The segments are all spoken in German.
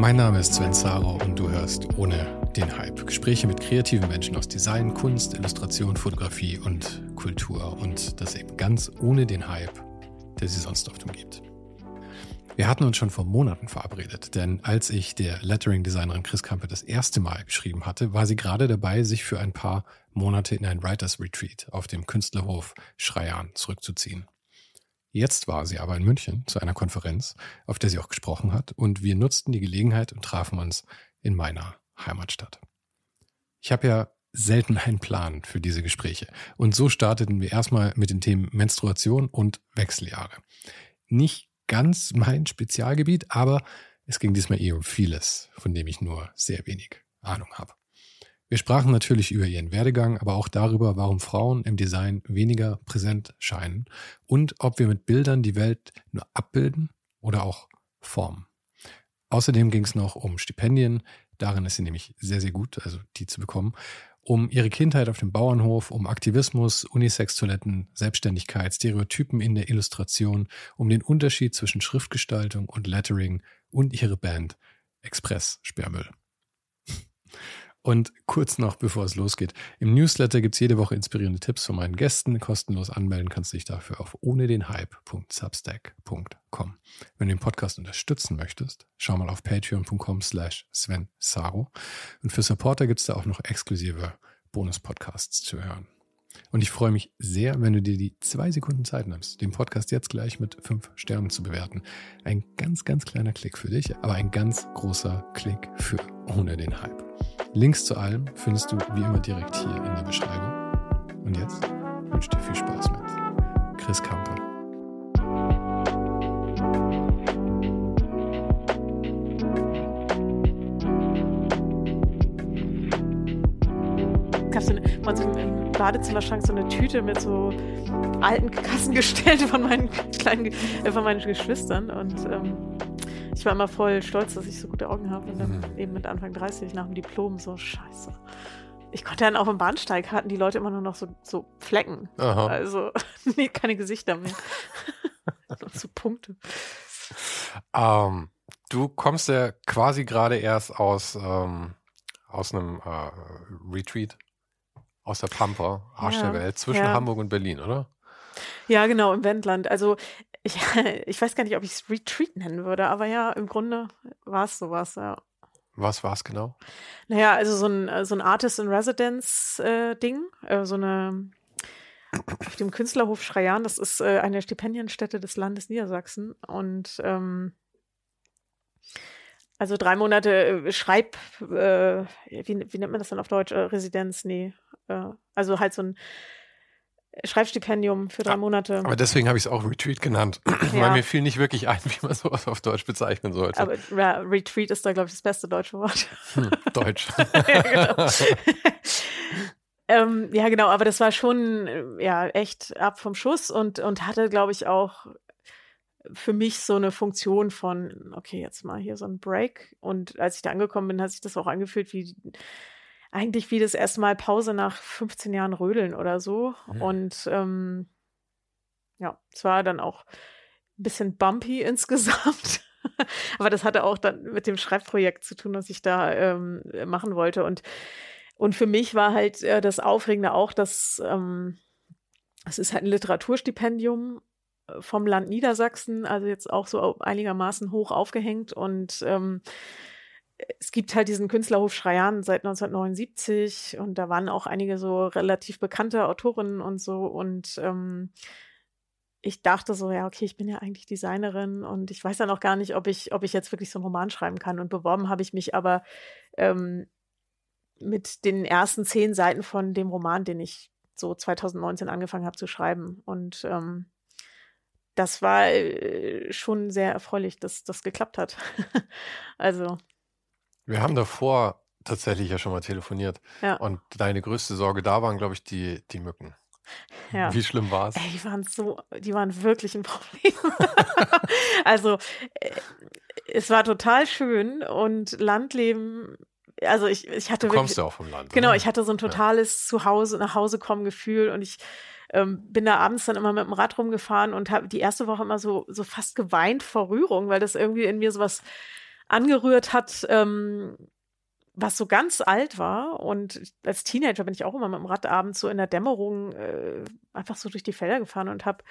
Mein Name ist Sven Saro und du hörst ohne den Hype. Gespräche mit kreativen Menschen aus Design, Kunst, Illustration, Fotografie und Kultur und das eben ganz ohne den Hype, der sie sonst oft umgibt. Wir hatten uns schon vor Monaten verabredet, denn als ich der Lettering-Designerin Chris Kampe das erste Mal geschrieben hatte, war sie gerade dabei, sich für ein paar Monate in ein Writers Retreat auf dem Künstlerhof Schreian zurückzuziehen. Jetzt war sie aber in München zu einer Konferenz, auf der sie auch gesprochen hat, und wir nutzten die Gelegenheit und trafen uns in meiner Heimatstadt. Ich habe ja selten einen Plan für diese Gespräche. Und so starteten wir erstmal mit den Themen Menstruation und Wechseljahre. Nicht ganz mein Spezialgebiet, aber es ging diesmal eh um vieles, von dem ich nur sehr wenig Ahnung habe. Wir sprachen natürlich über ihren Werdegang, aber auch darüber, warum Frauen im Design weniger präsent scheinen und ob wir mit Bildern die Welt nur abbilden oder auch formen. Außerdem ging es noch um Stipendien, darin ist sie nämlich sehr, sehr gut, also die zu bekommen, um ihre Kindheit auf dem Bauernhof, um Aktivismus, Unisex-Toiletten, Selbstständigkeit, Stereotypen in der Illustration, um den Unterschied zwischen Schriftgestaltung und Lettering und ihre Band Express Sperrmüll. Und kurz noch, bevor es losgeht, im Newsletter gibt es jede Woche inspirierende Tipps von meinen Gästen. Kostenlos anmelden kannst du dich dafür auf ohne den Hype.substack.com. Wenn du den Podcast unterstützen möchtest, schau mal auf patreon.com slash Sven Saro. Und für Supporter gibt es da auch noch exklusive Bonus-Podcasts zu hören. Und ich freue mich sehr, wenn du dir die zwei Sekunden Zeit nimmst, den Podcast jetzt gleich mit fünf Sternen zu bewerten. Ein ganz, ganz kleiner Klick für dich, aber ein ganz großer Klick für ohne den Hype. Links zu allem findest du wie immer direkt hier in der Beschreibung. Und jetzt wünsche ich dir viel Spaß mit Chris Kamper. Gab es im Badezimmerschrank so eine Tüte mit so alten Kassengestellen von meinen kleinen, äh, von meinen Geschwistern und ähm, ich war immer voll stolz, dass ich so gute Augen habe. Und dann mhm. eben mit Anfang 30 nach dem Diplom so, scheiße. Ich konnte dann auch im Bahnsteig hatten die Leute immer nur noch so, so Flecken. Aha. Also nee, keine Gesichter mehr. so Punkte. Ähm, du kommst ja quasi gerade erst aus, ähm, aus einem äh, Retreat aus der Pampa, Arsch ja, der Welt, zwischen ja. Hamburg und Berlin, oder? Ja, genau, im Wendland. Also ich, ich weiß gar nicht, ob ich es Retreat nennen würde, aber ja, im Grunde war es sowas, ja. Was war es genau? Naja, also so ein, so ein Artist in Residence-Ding, äh, äh, so eine auf dem Künstlerhof Schreian, das ist äh, eine Stipendienstätte des Landes Niedersachsen und ähm, also drei Monate äh, Schreib, äh, wie, wie nennt man das dann auf Deutsch? Äh, Residenz, nee. also halt so ein Schreibstipendium für drei Monate. Aber deswegen habe ich es auch Retreat genannt, ja. weil mir fiel nicht wirklich ein, wie man sowas auf Deutsch bezeichnen sollte. Aber ja, Retreat ist da, glaube ich, das beste deutsche Wort. Hm, Deutsch. ja, genau. ähm, ja, genau, aber das war schon ja echt ab vom Schuss und, und hatte, glaube ich, auch für mich so eine Funktion von, okay, jetzt mal hier so ein Break. Und als ich da angekommen bin, hat sich das auch angefühlt wie eigentlich wie das erste Mal Pause nach 15 Jahren Rödeln oder so. Mhm. Und ähm, ja, es war dann auch ein bisschen bumpy insgesamt. Aber das hatte auch dann mit dem Schreibprojekt zu tun, was ich da ähm, machen wollte. Und, und für mich war halt äh, das Aufregende auch, dass ähm, es ist halt ein Literaturstipendium äh, vom Land Niedersachsen, also jetzt auch so einigermaßen hoch aufgehängt. Und ähm, es gibt halt diesen Künstlerhof Schreian seit 1979 und da waren auch einige so relativ bekannte Autorinnen und so. Und ähm, ich dachte so, ja, okay, ich bin ja eigentlich Designerin und ich weiß ja noch gar nicht, ob ich, ob ich jetzt wirklich so einen Roman schreiben kann. Und beworben habe ich mich aber ähm, mit den ersten zehn Seiten von dem Roman, den ich so 2019 angefangen habe zu schreiben. Und ähm, das war äh, schon sehr erfreulich, dass das geklappt hat. also. Wir haben davor tatsächlich ja schon mal telefoniert. Ja. Und deine größte Sorge da waren, glaube ich, die, die Mücken. Ja. Wie schlimm war es? Die waren so, die waren wirklich ein Problem. also äh, es war total schön und Landleben. Also ich, ich hatte du kommst ja auch vom Land. Genau, oder? ich hatte so ein totales ja. Zuhause, nach Hause kommen Gefühl und ich ähm, bin da abends dann immer mit dem Rad rumgefahren und habe die erste Woche immer so, so fast geweint vor Rührung, weil das irgendwie in mir sowas angerührt hat, ähm, was so ganz alt war. Und als Teenager bin ich auch immer mit dem Rad abends so in der Dämmerung äh, einfach so durch die Felder gefahren und habe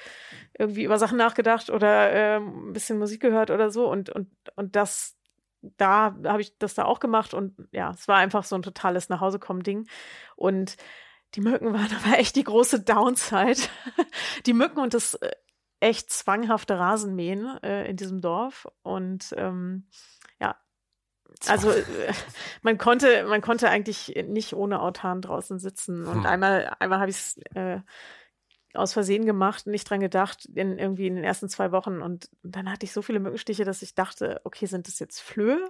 irgendwie über Sachen nachgedacht oder äh, ein bisschen Musik gehört oder so. Und, und, und das, da habe ich das da auch gemacht. Und ja, es war einfach so ein totales Nachhausekommen-Ding. Und die Mücken waren aber echt die große Downside. die Mücken und das äh, echt zwanghafte Rasenmähen äh, in diesem Dorf. Und ähm, also äh, man konnte, man konnte eigentlich nicht ohne Autan draußen sitzen. Und hm. einmal, einmal habe ich es äh, aus Versehen gemacht, nicht dran gedacht, in, irgendwie in den ersten zwei Wochen. Und dann hatte ich so viele Mückenstiche, dass ich dachte, okay, sind das jetzt Flöhe?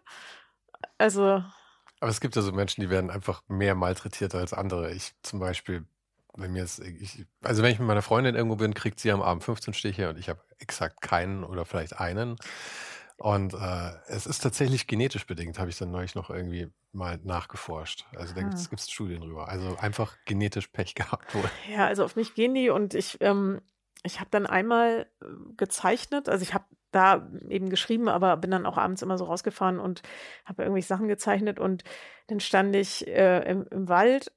Also. Aber es gibt ja so Menschen, die werden einfach mehr malträtiert als andere. Ich zum Beispiel, wenn mir ich, also wenn ich mit meiner Freundin irgendwo bin, kriegt sie am Abend 15 Stiche und ich habe exakt keinen oder vielleicht einen. Und äh, es ist tatsächlich genetisch bedingt, habe ich dann neulich noch irgendwie mal nachgeforscht. Also da gibt es Studien drüber. Also einfach genetisch Pech gehabt wohl. Ja, also auf mich gehen die und ich, ähm, ich habe dann einmal äh, gezeichnet, also ich habe da eben geschrieben, aber bin dann auch abends immer so rausgefahren und habe irgendwelche Sachen gezeichnet und dann stand ich äh, im, im Wald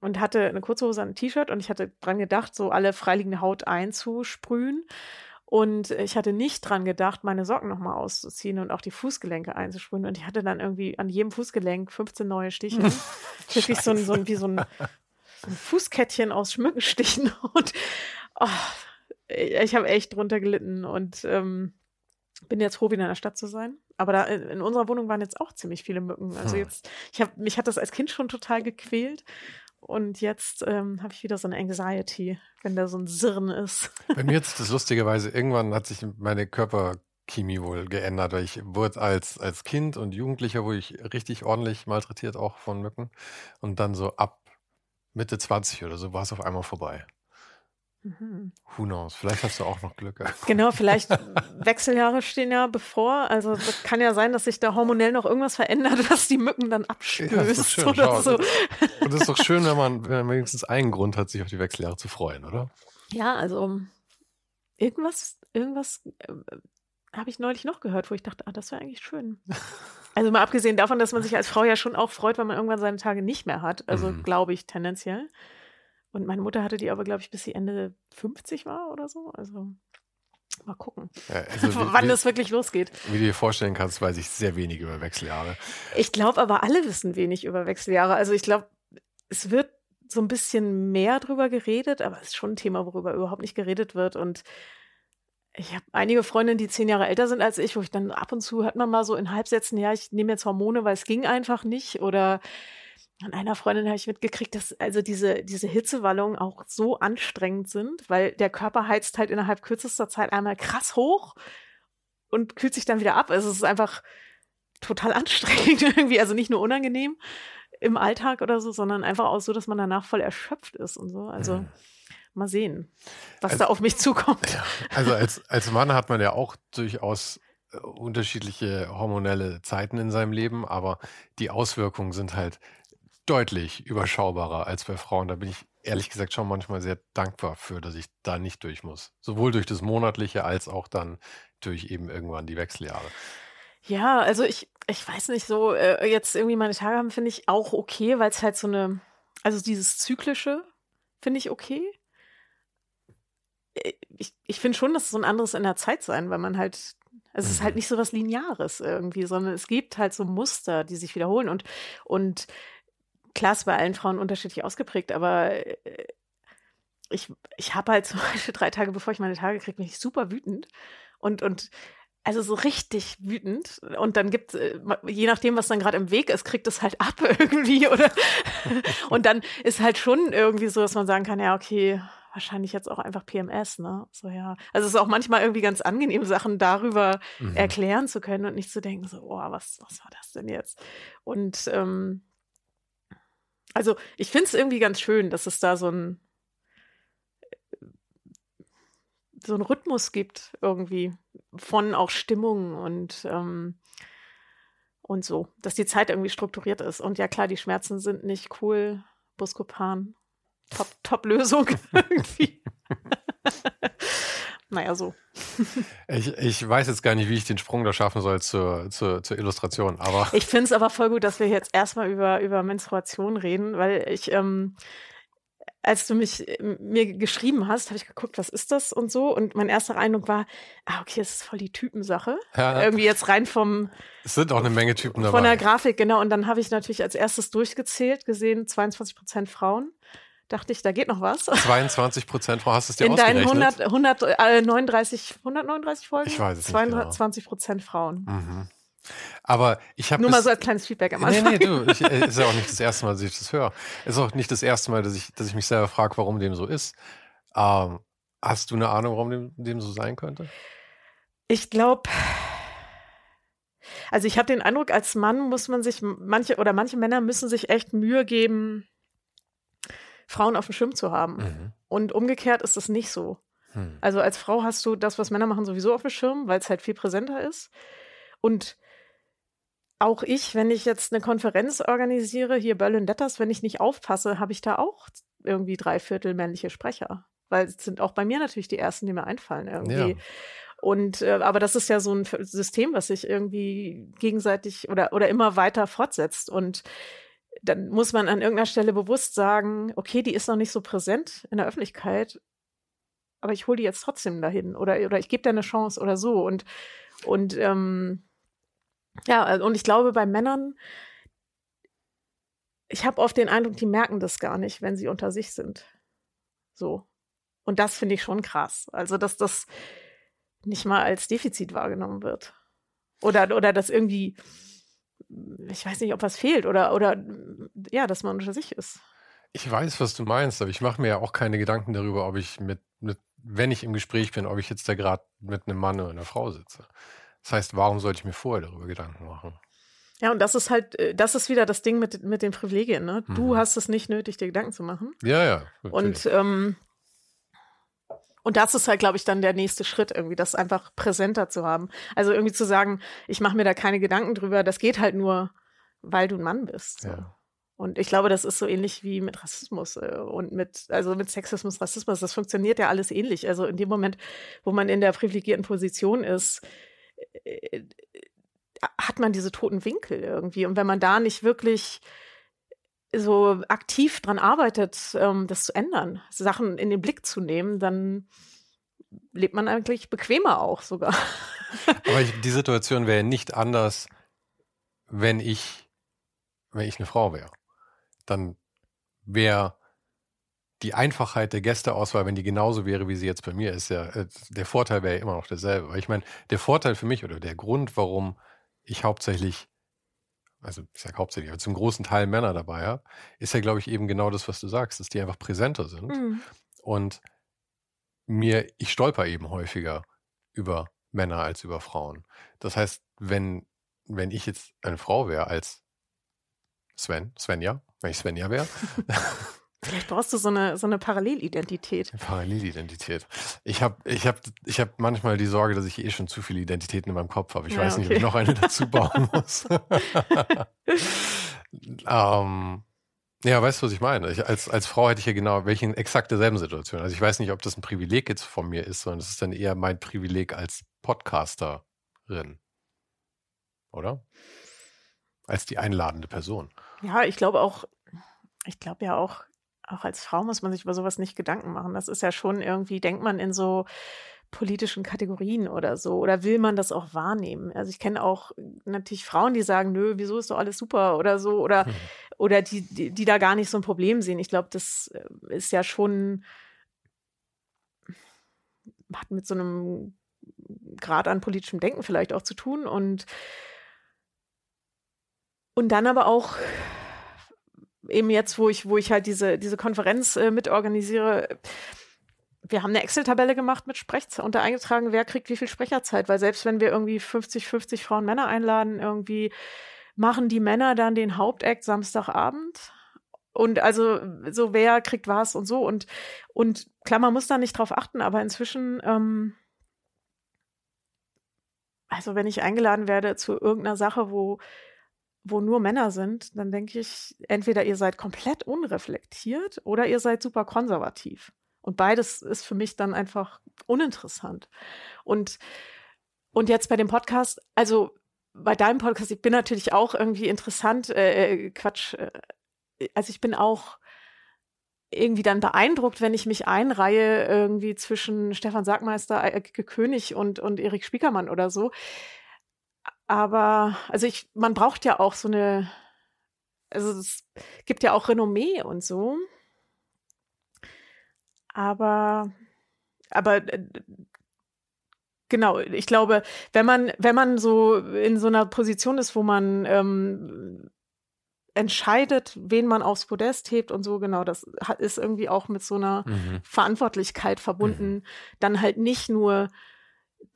und hatte eine kurze Hose, ein T-Shirt und ich hatte dran gedacht, so alle freiliegende Haut einzusprühen und ich hatte nicht dran gedacht, meine Socken nochmal auszuziehen und auch die Fußgelenke einzusprühen. Und ich hatte dann irgendwie an jedem Fußgelenk 15 neue Stiche. Wirklich so ein, so ein, wie so ein, so ein Fußkettchen aus Schmückenstichen. Und oh, ich habe echt drunter gelitten und ähm, bin jetzt froh, wieder in der Stadt zu sein. Aber da in unserer Wohnung waren jetzt auch ziemlich viele Mücken. Also hm. jetzt, ich habe mich hat das als Kind schon total gequält. Und jetzt ähm, habe ich wieder so eine Anxiety, wenn da so ein Sirren ist. Bei mir ist das lustigerweise, irgendwann hat sich meine Körperchemie wohl geändert, weil ich wurde als, als Kind und Jugendlicher wurde ich richtig ordentlich malträtiert, auch von Mücken. Und dann so ab Mitte 20 oder so war es auf einmal vorbei. Mhm. Who knows? Vielleicht hast du auch noch Glück. Genau, vielleicht Wechseljahre stehen ja bevor. Also das kann ja sein, dass sich da hormonell noch irgendwas verändert, was die Mücken dann abstößt ja, oder so. Und es ist doch schön, wenn man, wenn man wenigstens einen Grund hat, sich auf die Wechseljahre zu freuen, oder? Ja, also irgendwas, irgendwas äh, habe ich neulich noch gehört, wo ich dachte, ah, das wäre eigentlich schön. Also mal abgesehen davon, dass man sich als Frau ja schon auch freut, wenn man irgendwann seine Tage nicht mehr hat. Also mhm. glaube ich tendenziell. Und meine Mutter hatte die aber, glaube ich, bis sie Ende 50 war oder so. Also mal gucken, ja, also wann wie, das wirklich losgeht. Wie du dir vorstellen kannst, weiß ich sehr wenig über Wechseljahre. Ich glaube aber, alle wissen wenig über Wechseljahre. Also ich glaube, es wird so ein bisschen mehr drüber geredet, aber es ist schon ein Thema, worüber überhaupt nicht geredet wird. Und ich habe einige Freundinnen, die zehn Jahre älter sind als ich, wo ich dann ab und zu hört man mal so in Halbsätzen, ja, ich nehme jetzt Hormone, weil es ging einfach nicht. Oder an einer Freundin habe ich mitgekriegt, dass also diese, diese Hitzewallungen auch so anstrengend sind, weil der Körper heizt halt innerhalb kürzester Zeit einmal krass hoch und kühlt sich dann wieder ab. Also es ist einfach total anstrengend irgendwie. Also nicht nur unangenehm im Alltag oder so, sondern einfach auch so, dass man danach voll erschöpft ist und so. Also mhm. mal sehen, was also, da auf mich zukommt. Ja, also als, als Mann hat man ja auch durchaus äh, unterschiedliche hormonelle Zeiten in seinem Leben, aber die Auswirkungen sind halt deutlich überschaubarer als bei Frauen. Da bin ich ehrlich gesagt schon manchmal sehr dankbar für, dass ich da nicht durch muss. Sowohl durch das Monatliche als auch dann durch eben irgendwann die Wechseljahre. Ja, also ich, ich weiß nicht, so äh, jetzt irgendwie meine Tage haben, finde ich auch okay, weil es halt so eine, also dieses Zyklische finde ich okay. Äh, ich, ich finde schon, dass es so ein anderes in der Zeit sein, weil man halt, es ist halt mhm. nicht so was Lineares irgendwie, sondern es gibt halt so Muster, die sich wiederholen und, und klar ist bei allen Frauen unterschiedlich ausgeprägt, aber äh, ich, ich habe halt zum Beispiel drei Tage, bevor ich meine Tage kriege, bin ich super wütend und, und also so richtig wütend. Und dann gibt äh, je nachdem, was dann gerade im Weg ist, kriegt es halt ab irgendwie. Oder und dann ist halt schon irgendwie so, dass man sagen kann, ja, okay, wahrscheinlich jetzt auch einfach PMS, ne? So, ja. Also es ist auch manchmal irgendwie ganz angenehm, Sachen darüber mhm. erklären zu können und nicht zu denken, so, oh, was, was war das denn jetzt? Und ähm, also ich finde es irgendwie ganz schön, dass es da so ein so einen Rhythmus gibt irgendwie von auch Stimmung und und so, dass die Zeit irgendwie strukturiert ist. Und ja klar, die Schmerzen sind nicht cool. Buscopan, top, top Lösung irgendwie. naja, so. ich, ich weiß jetzt gar nicht, wie ich den Sprung da schaffen soll zur, zur, zur Illustration, aber. Ich finde es aber voll gut, dass wir jetzt erstmal über, über Menstruation reden, weil ich, ähm, als du mich äh, mir geschrieben hast, habe ich geguckt, was ist das und so. Und mein erster Eindruck war, ah, okay, es ist voll die Typensache. Ja. Irgendwie jetzt rein vom. Es sind auch eine Menge Typen dabei. Von der Grafik, genau. Und dann habe ich natürlich als erstes durchgezählt, gesehen, 22 Prozent Frauen. Dachte ich, da geht noch was. 22 Prozent Frauen, hast du es dir In deinen 100, 139, 139 Folgen? Ich weiß es 22 Prozent genau. Frauen. Mhm. Aber ich habe. Nur mal so als kleines Feedback am Anfang. Nee, nee, du, ich, äh, ist ja auch nicht das erste Mal, dass ich das höre. Ist auch nicht das erste Mal, dass ich, dass ich mich selber frage, warum dem so ist. Ähm, hast du eine Ahnung, warum dem, dem so sein könnte? Ich glaube, also ich habe den Eindruck, als Mann muss man sich, manche oder manche Männer müssen sich echt Mühe geben, Frauen auf dem Schirm zu haben. Mhm. Und umgekehrt ist es nicht so. Hm. Also als Frau hast du das, was Männer machen, sowieso auf dem Schirm, weil es halt viel präsenter ist. Und auch ich, wenn ich jetzt eine Konferenz organisiere, hier Berlin Letters, wenn ich nicht aufpasse, habe ich da auch irgendwie drei Viertel männliche Sprecher. Weil es sind auch bei mir natürlich die ersten, die mir einfallen irgendwie. Ja. Und äh, aber das ist ja so ein System, was sich irgendwie gegenseitig oder, oder immer weiter fortsetzt. Und dann muss man an irgendeiner Stelle bewusst sagen, okay, die ist noch nicht so präsent in der Öffentlichkeit, aber ich hole die jetzt trotzdem dahin oder, oder ich gebe dir eine Chance oder so. Und, und ähm, ja, also, und ich glaube, bei Männern, ich habe oft den Eindruck, die merken das gar nicht, wenn sie unter sich sind. So. Und das finde ich schon krass. Also, dass das nicht mal als Defizit wahrgenommen wird. Oder, oder dass irgendwie, ich weiß nicht, ob was fehlt oder, oder ja, dass man unter sich ist. Ich weiß, was du meinst, aber ich mache mir ja auch keine Gedanken darüber, ob ich mit, mit wenn ich im Gespräch bin, ob ich jetzt da gerade mit einem Mann oder einer Frau sitze. Das heißt, warum sollte ich mir vorher darüber Gedanken machen? Ja, und das ist halt, äh, das ist wieder das Ding mit, mit den Privilegien. Ne? Du mhm. hast es nicht nötig, dir Gedanken zu machen. Ja, ja. Natürlich. Und, ähm, und das ist halt, glaube ich, dann der nächste Schritt, irgendwie das einfach präsenter zu haben. Also irgendwie zu sagen, ich mache mir da keine Gedanken drüber, das geht halt nur, weil du ein Mann bist. So. Ja. Und ich glaube, das ist so ähnlich wie mit Rassismus äh, und mit, also mit Sexismus, Rassismus. Das funktioniert ja alles ähnlich. Also in dem Moment, wo man in der privilegierten Position ist, äh, hat man diese toten Winkel irgendwie. Und wenn man da nicht wirklich so aktiv dran arbeitet, ähm, das zu ändern, Sachen in den Blick zu nehmen, dann lebt man eigentlich bequemer auch sogar. Aber ich, die Situation wäre nicht anders, wenn ich, wenn ich eine Frau wäre. Dann wäre die Einfachheit der Gästeauswahl, wenn die genauso wäre, wie sie jetzt bei mir ist, ja, äh, der Vorteil wäre ja immer noch derselbe. Weil ich meine, der Vorteil für mich oder der Grund, warum ich hauptsächlich, also ich sage hauptsächlich, aber zum großen Teil Männer dabei habe, ist ja, glaube ich, eben genau das, was du sagst, dass die einfach präsenter sind. Mhm. Und mir, ich stolper eben häufiger über Männer als über Frauen. Das heißt, wenn, wenn ich jetzt eine Frau wäre als Sven, Svenja, wenn ich Svenja wäre, Vielleicht brauchst du so eine, so eine Parallelidentität. Parallelidentität. Ich habe ich hab, ich hab manchmal die Sorge, dass ich eh schon zu viele Identitäten in meinem Kopf habe. Ich ja, weiß nicht, okay. ob ich noch eine dazu bauen muss. ähm, Ja, weißt du, was ich meine? Ich, als, als Frau hätte ich ja genau welche exakt derselben Situation. Also ich weiß nicht, ob das ein Privileg jetzt von mir ist, sondern es ist dann eher mein Privileg als Podcasterin. Oder? Als die einladende Person. Ja, ich glaube auch, ich glaube ja auch, auch als Frau muss man sich über sowas nicht Gedanken machen. Das ist ja schon irgendwie, denkt man in so politischen Kategorien oder so? Oder will man das auch wahrnehmen? Also ich kenne auch natürlich Frauen, die sagen, nö, wieso ist doch alles super oder so, oder, mhm. oder die, die, die, da gar nicht so ein Problem sehen. Ich glaube, das äh, ist ja schon, hat mit so einem Grad an politischem Denken vielleicht auch zu tun und und dann aber auch eben jetzt, wo ich, wo ich halt diese, diese Konferenz äh, mitorganisiere, wir haben eine Excel-Tabelle gemacht mit Sprechzeit und da eingetragen, wer kriegt wie viel Sprecherzeit, weil selbst wenn wir irgendwie 50, 50 Frauen Männer einladen, irgendwie machen die Männer dann den Hauptakt Samstagabend. Und also so wer kriegt was und so und und klar, man muss da nicht drauf achten, aber inzwischen ähm, also wenn ich eingeladen werde zu irgendeiner Sache, wo wo nur Männer sind, dann denke ich, entweder ihr seid komplett unreflektiert oder ihr seid super konservativ. Und beides ist für mich dann einfach uninteressant. Und, und jetzt bei dem Podcast, also bei deinem Podcast, ich bin natürlich auch irgendwie interessant, äh, äh Quatsch, äh, also ich bin auch irgendwie dann beeindruckt, wenn ich mich einreihe irgendwie zwischen Stefan Sagmeister, König und, und Erik Spiekermann oder so. Aber, also ich, man braucht ja auch so eine, also es gibt ja auch Renommee und so. Aber, aber äh, genau, ich glaube, wenn man, wenn man so in so einer Position ist, wo man ähm, entscheidet, wen man aufs Podest hebt und so, genau, das ist irgendwie auch mit so einer mhm. Verantwortlichkeit verbunden, mhm. dann halt nicht nur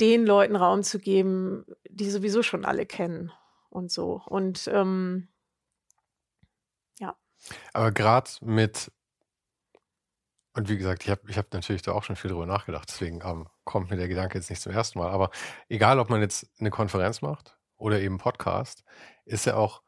den Leuten Raum zu geben, die sowieso schon alle kennen und so. Und ähm, ja. Aber gerade mit und wie gesagt, ich habe ich hab natürlich da auch schon viel drüber nachgedacht, deswegen ähm, kommt mir der Gedanke jetzt nicht zum ersten Mal. Aber egal, ob man jetzt eine Konferenz macht oder eben Podcast, ist ja auch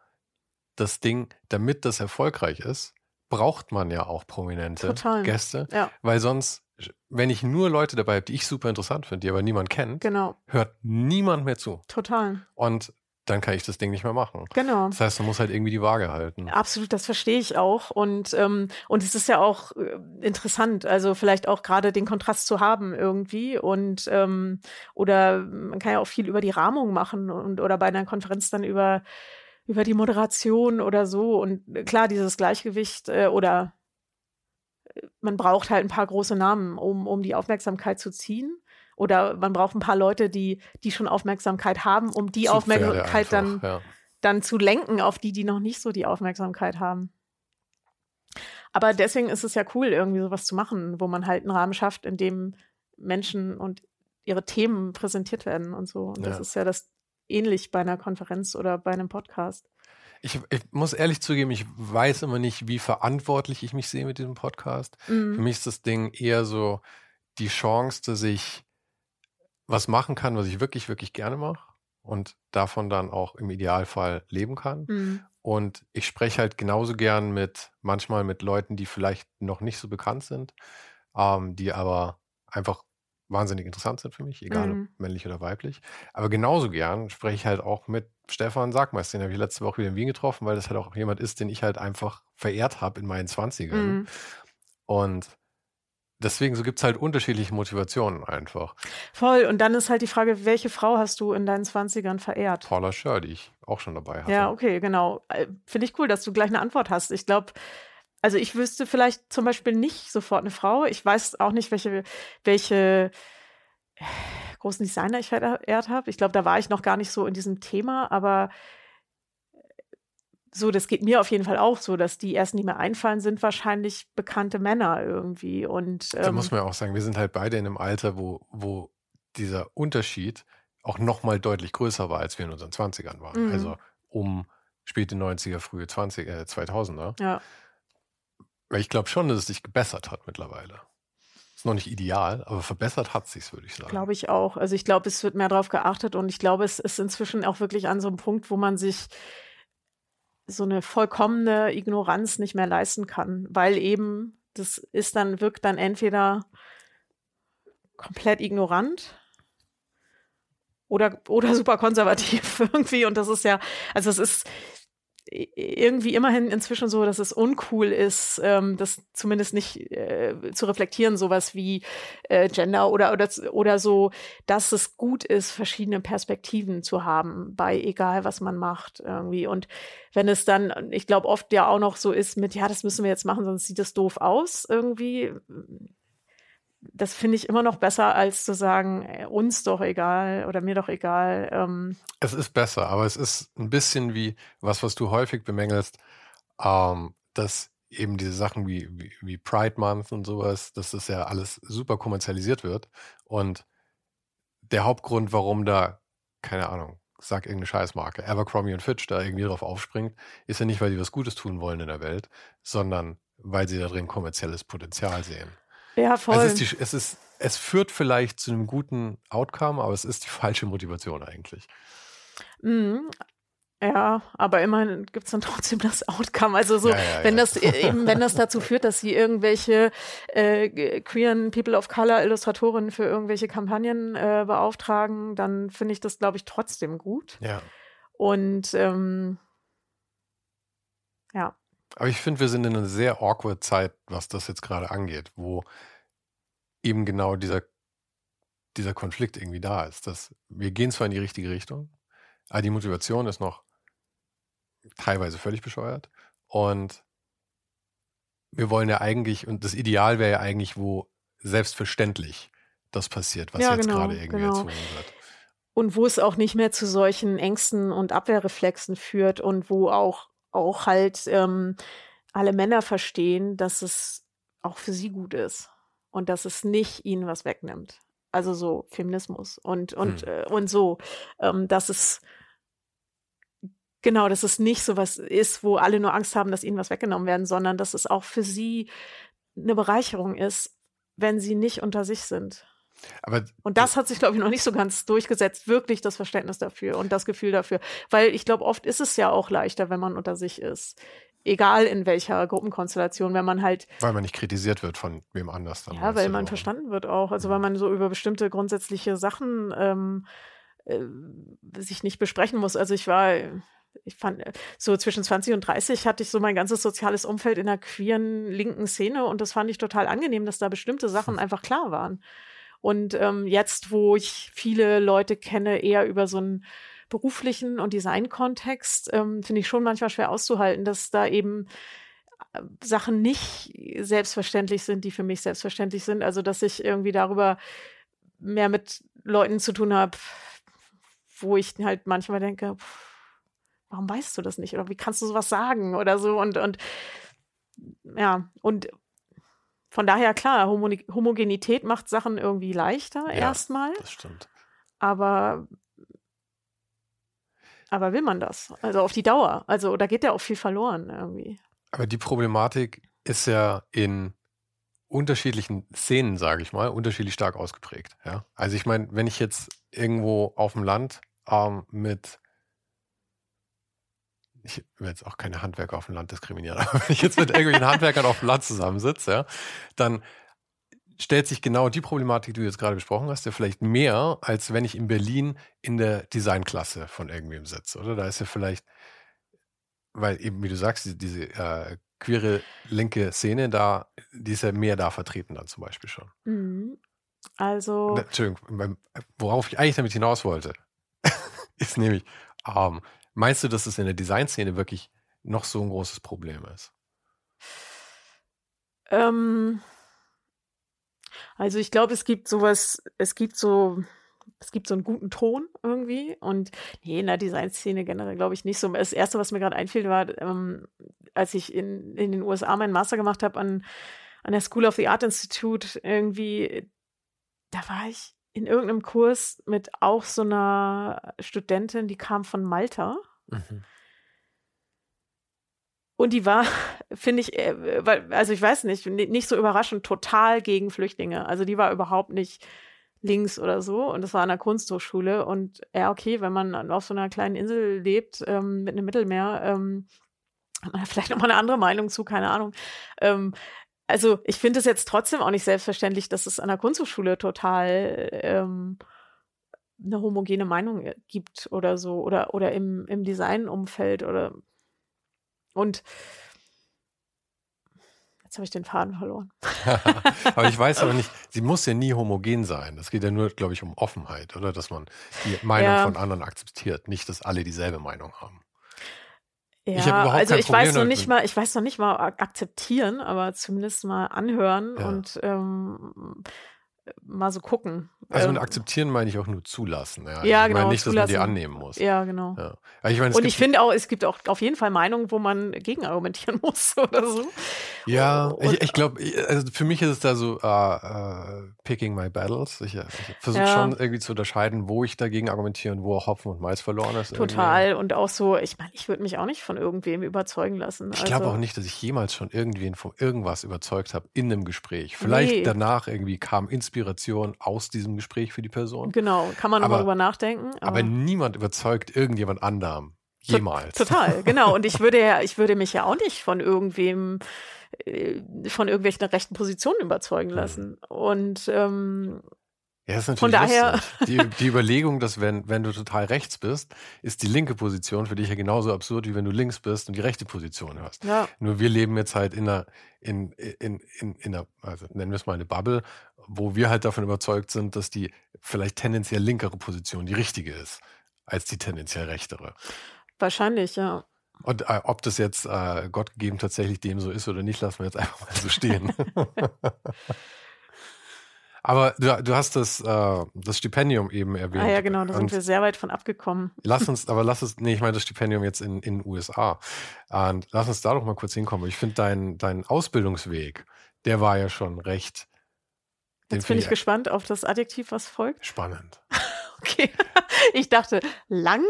das Ding, damit das erfolgreich ist, braucht man ja auch prominente Total. Gäste. Ja. Weil sonst, wenn ich nur Leute dabei habe, die ich super interessant finde, die aber niemand kennt, genau. hört niemand mehr zu. Total. Und dann kann ich das Ding nicht mehr machen. Genau. Das heißt, man muss halt irgendwie die Waage halten. Absolut, das verstehe ich auch. Und, ähm, und es ist ja auch äh, interessant, also vielleicht auch gerade den Kontrast zu haben irgendwie. Und ähm, oder man kann ja auch viel über die Rahmung machen und oder bei einer Konferenz dann über, über die Moderation oder so. Und klar, dieses Gleichgewicht äh, oder äh, man braucht halt ein paar große Namen, um, um die Aufmerksamkeit zu ziehen. Oder man braucht ein paar Leute, die, die schon Aufmerksamkeit haben, um die Zugpferde Aufmerksamkeit einfach, dann, ja. dann zu lenken auf die, die noch nicht so die Aufmerksamkeit haben. Aber deswegen ist es ja cool, irgendwie sowas zu machen, wo man halt einen Rahmen schafft, in dem Menschen und ihre Themen präsentiert werden und so. Und ja. das ist ja das ähnlich bei einer Konferenz oder bei einem Podcast. Ich, ich, muss ehrlich zugeben, ich weiß immer nicht, wie verantwortlich ich mich sehe mit diesem Podcast. Mhm. Für mich ist das Ding eher so die Chance, dass ich was machen kann, was ich wirklich, wirklich gerne mache und davon dann auch im Idealfall leben kann. Mhm. Und ich spreche halt genauso gern mit, manchmal mit Leuten, die vielleicht noch nicht so bekannt sind, ähm, die aber einfach wahnsinnig interessant sind für mich, egal mhm. ob männlich oder weiblich. Aber genauso gern spreche ich halt auch mit Stefan Sagmeister, den habe ich letzte Woche wieder in Wien getroffen, weil das halt auch jemand ist, den ich halt einfach verehrt habe in meinen Zwanzigern. Mhm. Und deswegen so gibt es halt unterschiedliche Motivationen einfach. Voll. Und dann ist halt die Frage, welche Frau hast du in deinen 20ern verehrt? Paula Schör, die ich auch schon dabei hatte. Ja, okay, genau. Äh, finde ich cool, dass du gleich eine Antwort hast. Ich glaube, also ich wüsste vielleicht zum Beispiel nicht sofort eine Frau. Ich weiß auch nicht, welche, welche großen Designer ich verehrt habe. Ich glaube, da war ich noch gar nicht so in diesem Thema, aber so, das geht mir auf jeden Fall auch so, dass die ersten, die mir einfallen, sind wahrscheinlich bekannte Männer irgendwie. Und ähm, da muss man ja auch sagen, wir sind halt beide in einem Alter, wo, wo dieser Unterschied auch noch mal deutlich größer war, als wir in unseren 20ern waren. Mhm. Also um späte 90er, frühe 20, äh, 2000er. Ja. Ich glaube schon, dass es sich gebessert hat mittlerweile. Ist noch nicht ideal, aber verbessert hat sich's, würde ich sagen. Glaube ich auch. Also ich glaube, es wird mehr darauf geachtet und ich glaube, es ist inzwischen auch wirklich an so einem Punkt, wo man sich so eine vollkommene Ignoranz nicht mehr leisten kann, weil eben das ist dann, wirkt dann entweder komplett ignorant oder, oder super konservativ irgendwie. Und das ist ja, also es ist irgendwie immerhin inzwischen so, dass es uncool ist, ähm, das zumindest nicht äh, zu reflektieren, sowas wie äh, Gender oder, oder, oder so, dass es gut ist, verschiedene Perspektiven zu haben, bei egal was man macht irgendwie. Und wenn es dann, ich glaube, oft ja auch noch so ist mit, ja, das müssen wir jetzt machen, sonst sieht es doof aus irgendwie das finde ich immer noch besser, als zu sagen, äh, uns doch egal oder mir doch egal. Ähm. Es ist besser, aber es ist ein bisschen wie was, was du häufig bemängelst, ähm, dass eben diese Sachen wie, wie, wie, Pride Month und sowas, dass das ja alles super kommerzialisiert wird. Und der Hauptgrund, warum da, keine Ahnung, sag irgendeine Scheißmarke, Abercrombie und Fitch da irgendwie drauf aufspringt, ist ja nicht, weil die was Gutes tun wollen in der Welt, sondern weil sie da drin kommerzielles Potenzial sehen. Ja, voll. Also es, ist die, es, ist, es führt vielleicht zu einem guten Outcome, aber es ist die falsche Motivation eigentlich. Mhm. Ja, aber immerhin gibt es dann trotzdem das Outcome. Also so, ja, ja, wenn ja. das e, eben, wenn das dazu führt, dass sie irgendwelche äh, queeren People of Color Illustratorinnen für irgendwelche Kampagnen äh, beauftragen, dann finde ich das, glaube ich, trotzdem gut. Ja. Und ähm, ja. Aber ich finde, wir sind in einer sehr awkward Zeit, was das jetzt gerade angeht, wo eben genau dieser, dieser Konflikt irgendwie da ist. Dass wir gehen zwar in die richtige Richtung, aber die Motivation ist noch teilweise völlig bescheuert. Und wir wollen ja eigentlich, und das Ideal wäre ja eigentlich, wo selbstverständlich das passiert, was ja, jetzt genau, gerade irgendwie genau. erzwungen wird. Und wo es auch nicht mehr zu solchen Ängsten und Abwehrreflexen führt und wo auch auch halt ähm, alle Männer verstehen, dass es auch für sie gut ist und dass es nicht ihnen was wegnimmt. Also so Feminismus und und hm. äh, und so, ähm, dass es genau, dass es nicht so was ist, wo alle nur Angst haben, dass ihnen was weggenommen werden, sondern dass es auch für sie eine Bereicherung ist, wenn sie nicht unter sich sind. Aber und das hat sich, glaube ich, noch nicht so ganz durchgesetzt, wirklich das Verständnis dafür und das Gefühl dafür. Weil ich glaube, oft ist es ja auch leichter, wenn man unter sich ist. Egal in welcher Gruppenkonstellation, wenn man halt. Weil man nicht kritisiert wird von wem anders dann. Ja, weil man auch. verstanden wird auch. Also, weil mhm. man so über bestimmte grundsätzliche Sachen ähm, äh, sich nicht besprechen muss. Also, ich war ich fand, so zwischen 20 und 30 hatte ich so mein ganzes soziales Umfeld in der queeren linken Szene und das fand ich total angenehm, dass da bestimmte Sachen einfach klar waren. Und ähm, jetzt, wo ich viele Leute kenne, eher über so einen beruflichen und Design-Kontext, ähm, finde ich schon manchmal schwer auszuhalten, dass da eben äh, Sachen nicht selbstverständlich sind, die für mich selbstverständlich sind. Also, dass ich irgendwie darüber mehr mit Leuten zu tun habe, wo ich halt manchmal denke, warum weißt du das nicht? Oder wie kannst du sowas sagen? Oder so. Und, und ja, und von daher, klar, Homogenität macht Sachen irgendwie leichter ja, erstmal. Das stimmt. Aber, aber will man das? Also auf die Dauer. Also da geht ja auch viel verloren irgendwie. Aber die Problematik ist ja in unterschiedlichen Szenen, sage ich mal, unterschiedlich stark ausgeprägt. Ja? Also ich meine, wenn ich jetzt irgendwo auf dem Land ähm, mit ich will jetzt auch keine Handwerker auf dem Land diskriminieren, aber wenn ich jetzt mit irgendwelchen Handwerkern auf dem Land zusammensitze, ja, dann stellt sich genau die Problematik, die du jetzt gerade besprochen hast, ja vielleicht mehr, als wenn ich in Berlin in der Designklasse von irgendwem sitze, oder? Da ist ja vielleicht, weil eben, wie du sagst, diese, äh, queere linke Szene da, die ist ja mehr da vertreten dann zum Beispiel schon. Mhm. Also. Entschuldigung, worauf ich eigentlich damit hinaus wollte, ist nämlich, ähm, Meinst du, dass es in der Designszene wirklich noch so ein großes Problem ist? Ähm, also ich glaube, es gibt sowas, es gibt so, es gibt so einen guten Ton irgendwie und nee, in der Designszene generell glaube ich nicht so. Das erste, was mir gerade einfiel, war, ähm, als ich in, in den USA meinen Master gemacht habe an, an der School of the Art Institute, irgendwie, da war ich in irgendeinem Kurs mit auch so einer Studentin, die kam von Malta. Mhm. Und die war, finde ich, äh, also ich weiß nicht, nicht so überraschend, total gegen Flüchtlinge. Also die war überhaupt nicht links oder so. Und das war an der Kunsthochschule. Und ja, okay, wenn man auf so einer kleinen Insel lebt, ähm, mit einem Mittelmeer, ähm, hat man vielleicht nochmal eine andere Meinung zu, keine Ahnung. Ähm, also ich finde es jetzt trotzdem auch nicht selbstverständlich, dass es an der Kunsthochschule total ähm, eine homogene Meinung äh, gibt oder so oder oder im, im Designumfeld oder und Jetzt habe ich den Faden verloren. aber ich weiß aber nicht, sie muss ja nie homogen sein. Es geht ja nur, glaube ich, um Offenheit, oder? Dass man die Meinung ja. von anderen akzeptiert, nicht, dass alle dieselbe Meinung haben. Ja, ich also ich Problem weiß noch nicht mal, ich weiß noch nicht mal akzeptieren, aber zumindest mal anhören ja. und ähm, mal so gucken. Also mit ähm, akzeptieren meine ich auch nur zulassen. Ja, ja ich genau. Meine nicht, dass man die annehmen muss. Ja, genau. Ja. Ich meine, und ich finde auch, es gibt auch auf jeden Fall Meinungen, wo man gegen argumentieren muss oder so. Ja, und, ich, ich glaube, also für mich ist es da so uh, uh, picking my battles. Ich, ich versuche ja. schon irgendwie zu unterscheiden, wo ich dagegen argumentiere und wo auch Hopfen und Mais verloren ist. Total. Irgendwie. Und auch so, ich meine, ich würde mich auch nicht von irgendwem überzeugen lassen. Ich glaube also, auch nicht, dass ich jemals schon irgendwen von irgendwas überzeugt habe in einem Gespräch. Vielleicht nee. danach irgendwie kam Inspiration aus diesem Gespräch für die Person. Genau, kann man darüber nachdenken. Aber, aber niemand überzeugt irgendjemand anderem. Jemals. Total, genau. Und ich würde ja, ich würde mich ja auch nicht von irgendwem äh, von irgendwelchen rechten Positionen überzeugen lassen. Mhm. Und ähm, ja, ist natürlich Von daher. Die, die, Überlegung, dass wenn, wenn du total rechts bist, ist die linke Position für dich ja genauso absurd, wie wenn du links bist und die rechte Position hast. Ja. Nur wir leben jetzt halt in einer, in, in, in, in einer, also nennen wir es mal eine Bubble, wo wir halt davon überzeugt sind, dass die vielleicht tendenziell linkere Position die richtige ist, als die tendenziell rechtere. Wahrscheinlich, ja. Und äh, ob das jetzt äh, Gott gegeben tatsächlich dem so ist oder nicht, lassen wir jetzt einfach mal so stehen. Aber du, du hast das, äh, das Stipendium eben erwähnt. Ah ja, genau, da sind wir sehr weit von abgekommen. Lass uns, aber lass uns, nee, ich meine das Stipendium jetzt in den USA. Und lass uns da doch mal kurz hinkommen. Ich finde dein, dein Ausbildungsweg, der war ja schon recht. Jetzt bin ich gespannt auf das Adjektiv, was folgt. Spannend. okay. Ich dachte, lang.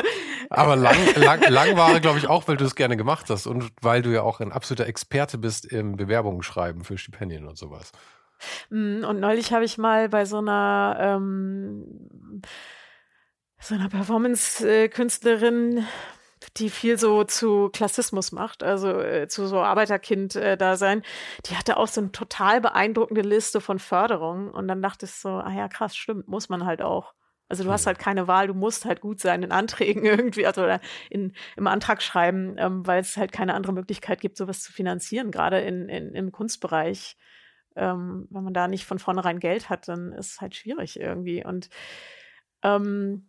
Aber lang, lang, lang war, glaube ich, auch, weil du es gerne gemacht hast und weil du ja auch ein absoluter Experte bist im Bewerbungen schreiben für Stipendien und sowas. Mm, und neulich habe ich mal bei so einer ähm, so einer Performance-Künstlerin, die viel so zu Klassismus macht, also äh, zu so Arbeiterkind-Dasein, äh, die hatte auch so eine total beeindruckende Liste von Förderungen. Und dann dachte ich so, ah ja, krass, stimmt, muss man halt auch. Also du hast halt keine Wahl, du musst halt gut sein in Anträgen irgendwie, also oder in, im Antrag schreiben, ähm, weil es halt keine andere Möglichkeit gibt, sowas zu finanzieren, gerade in, in, im Kunstbereich. Ähm, wenn man da nicht von vornherein Geld hat, dann ist es halt schwierig irgendwie. Und ähm,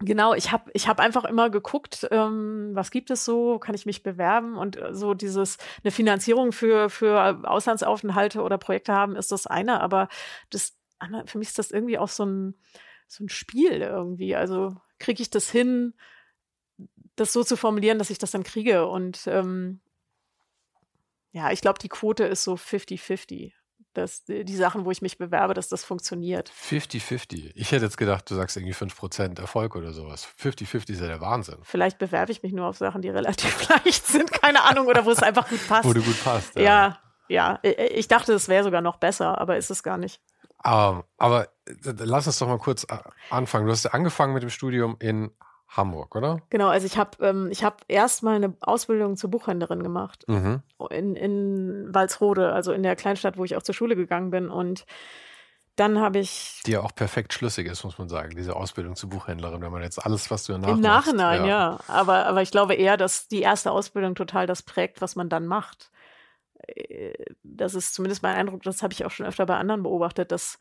Genau, ich habe ich hab einfach immer geguckt, ähm, was gibt es so, kann ich mich bewerben und äh, so dieses eine Finanzierung für für Auslandsaufenthalte oder Projekte haben ist das eine, aber das für mich ist das irgendwie auch so ein so ein Spiel irgendwie. Also kriege ich das hin, das so zu formulieren, dass ich das dann kriege und ähm, ja, ich glaube, die Quote ist so 50-50 dass die Sachen, wo ich mich bewerbe, dass das funktioniert. 50-50. Ich hätte jetzt gedacht, du sagst irgendwie 5% Erfolg oder sowas. 50-50 ist ja der Wahnsinn. Vielleicht bewerbe ich mich nur auf Sachen, die relativ leicht sind, keine Ahnung, oder wo es einfach gut passt. Wo du gut passt. Ja, ja. ja. Ich dachte, es wäre sogar noch besser, aber ist es gar nicht. Um, ähm, aber äh, lass uns doch mal kurz äh, anfangen. Du hast ja angefangen mit dem Studium in Hamburg, oder? Genau, also ich habe ähm, ich hab erst mal eine Ausbildung zur Buchhändlerin gemacht mhm. in, in Walsrode, also in der Kleinstadt, wo ich auch zur Schule gegangen bin. Und dann habe ich. Die ja auch perfekt schlüssig ist, muss man sagen, diese Ausbildung zur Buchhändlerin, wenn man jetzt alles, was du danach Im Nachhinein, ja. ja. Aber, aber ich glaube eher, dass die erste Ausbildung total das prägt, was man dann macht. Äh, das ist zumindest mein Eindruck, das habe ich auch schon öfter bei anderen beobachtet, dass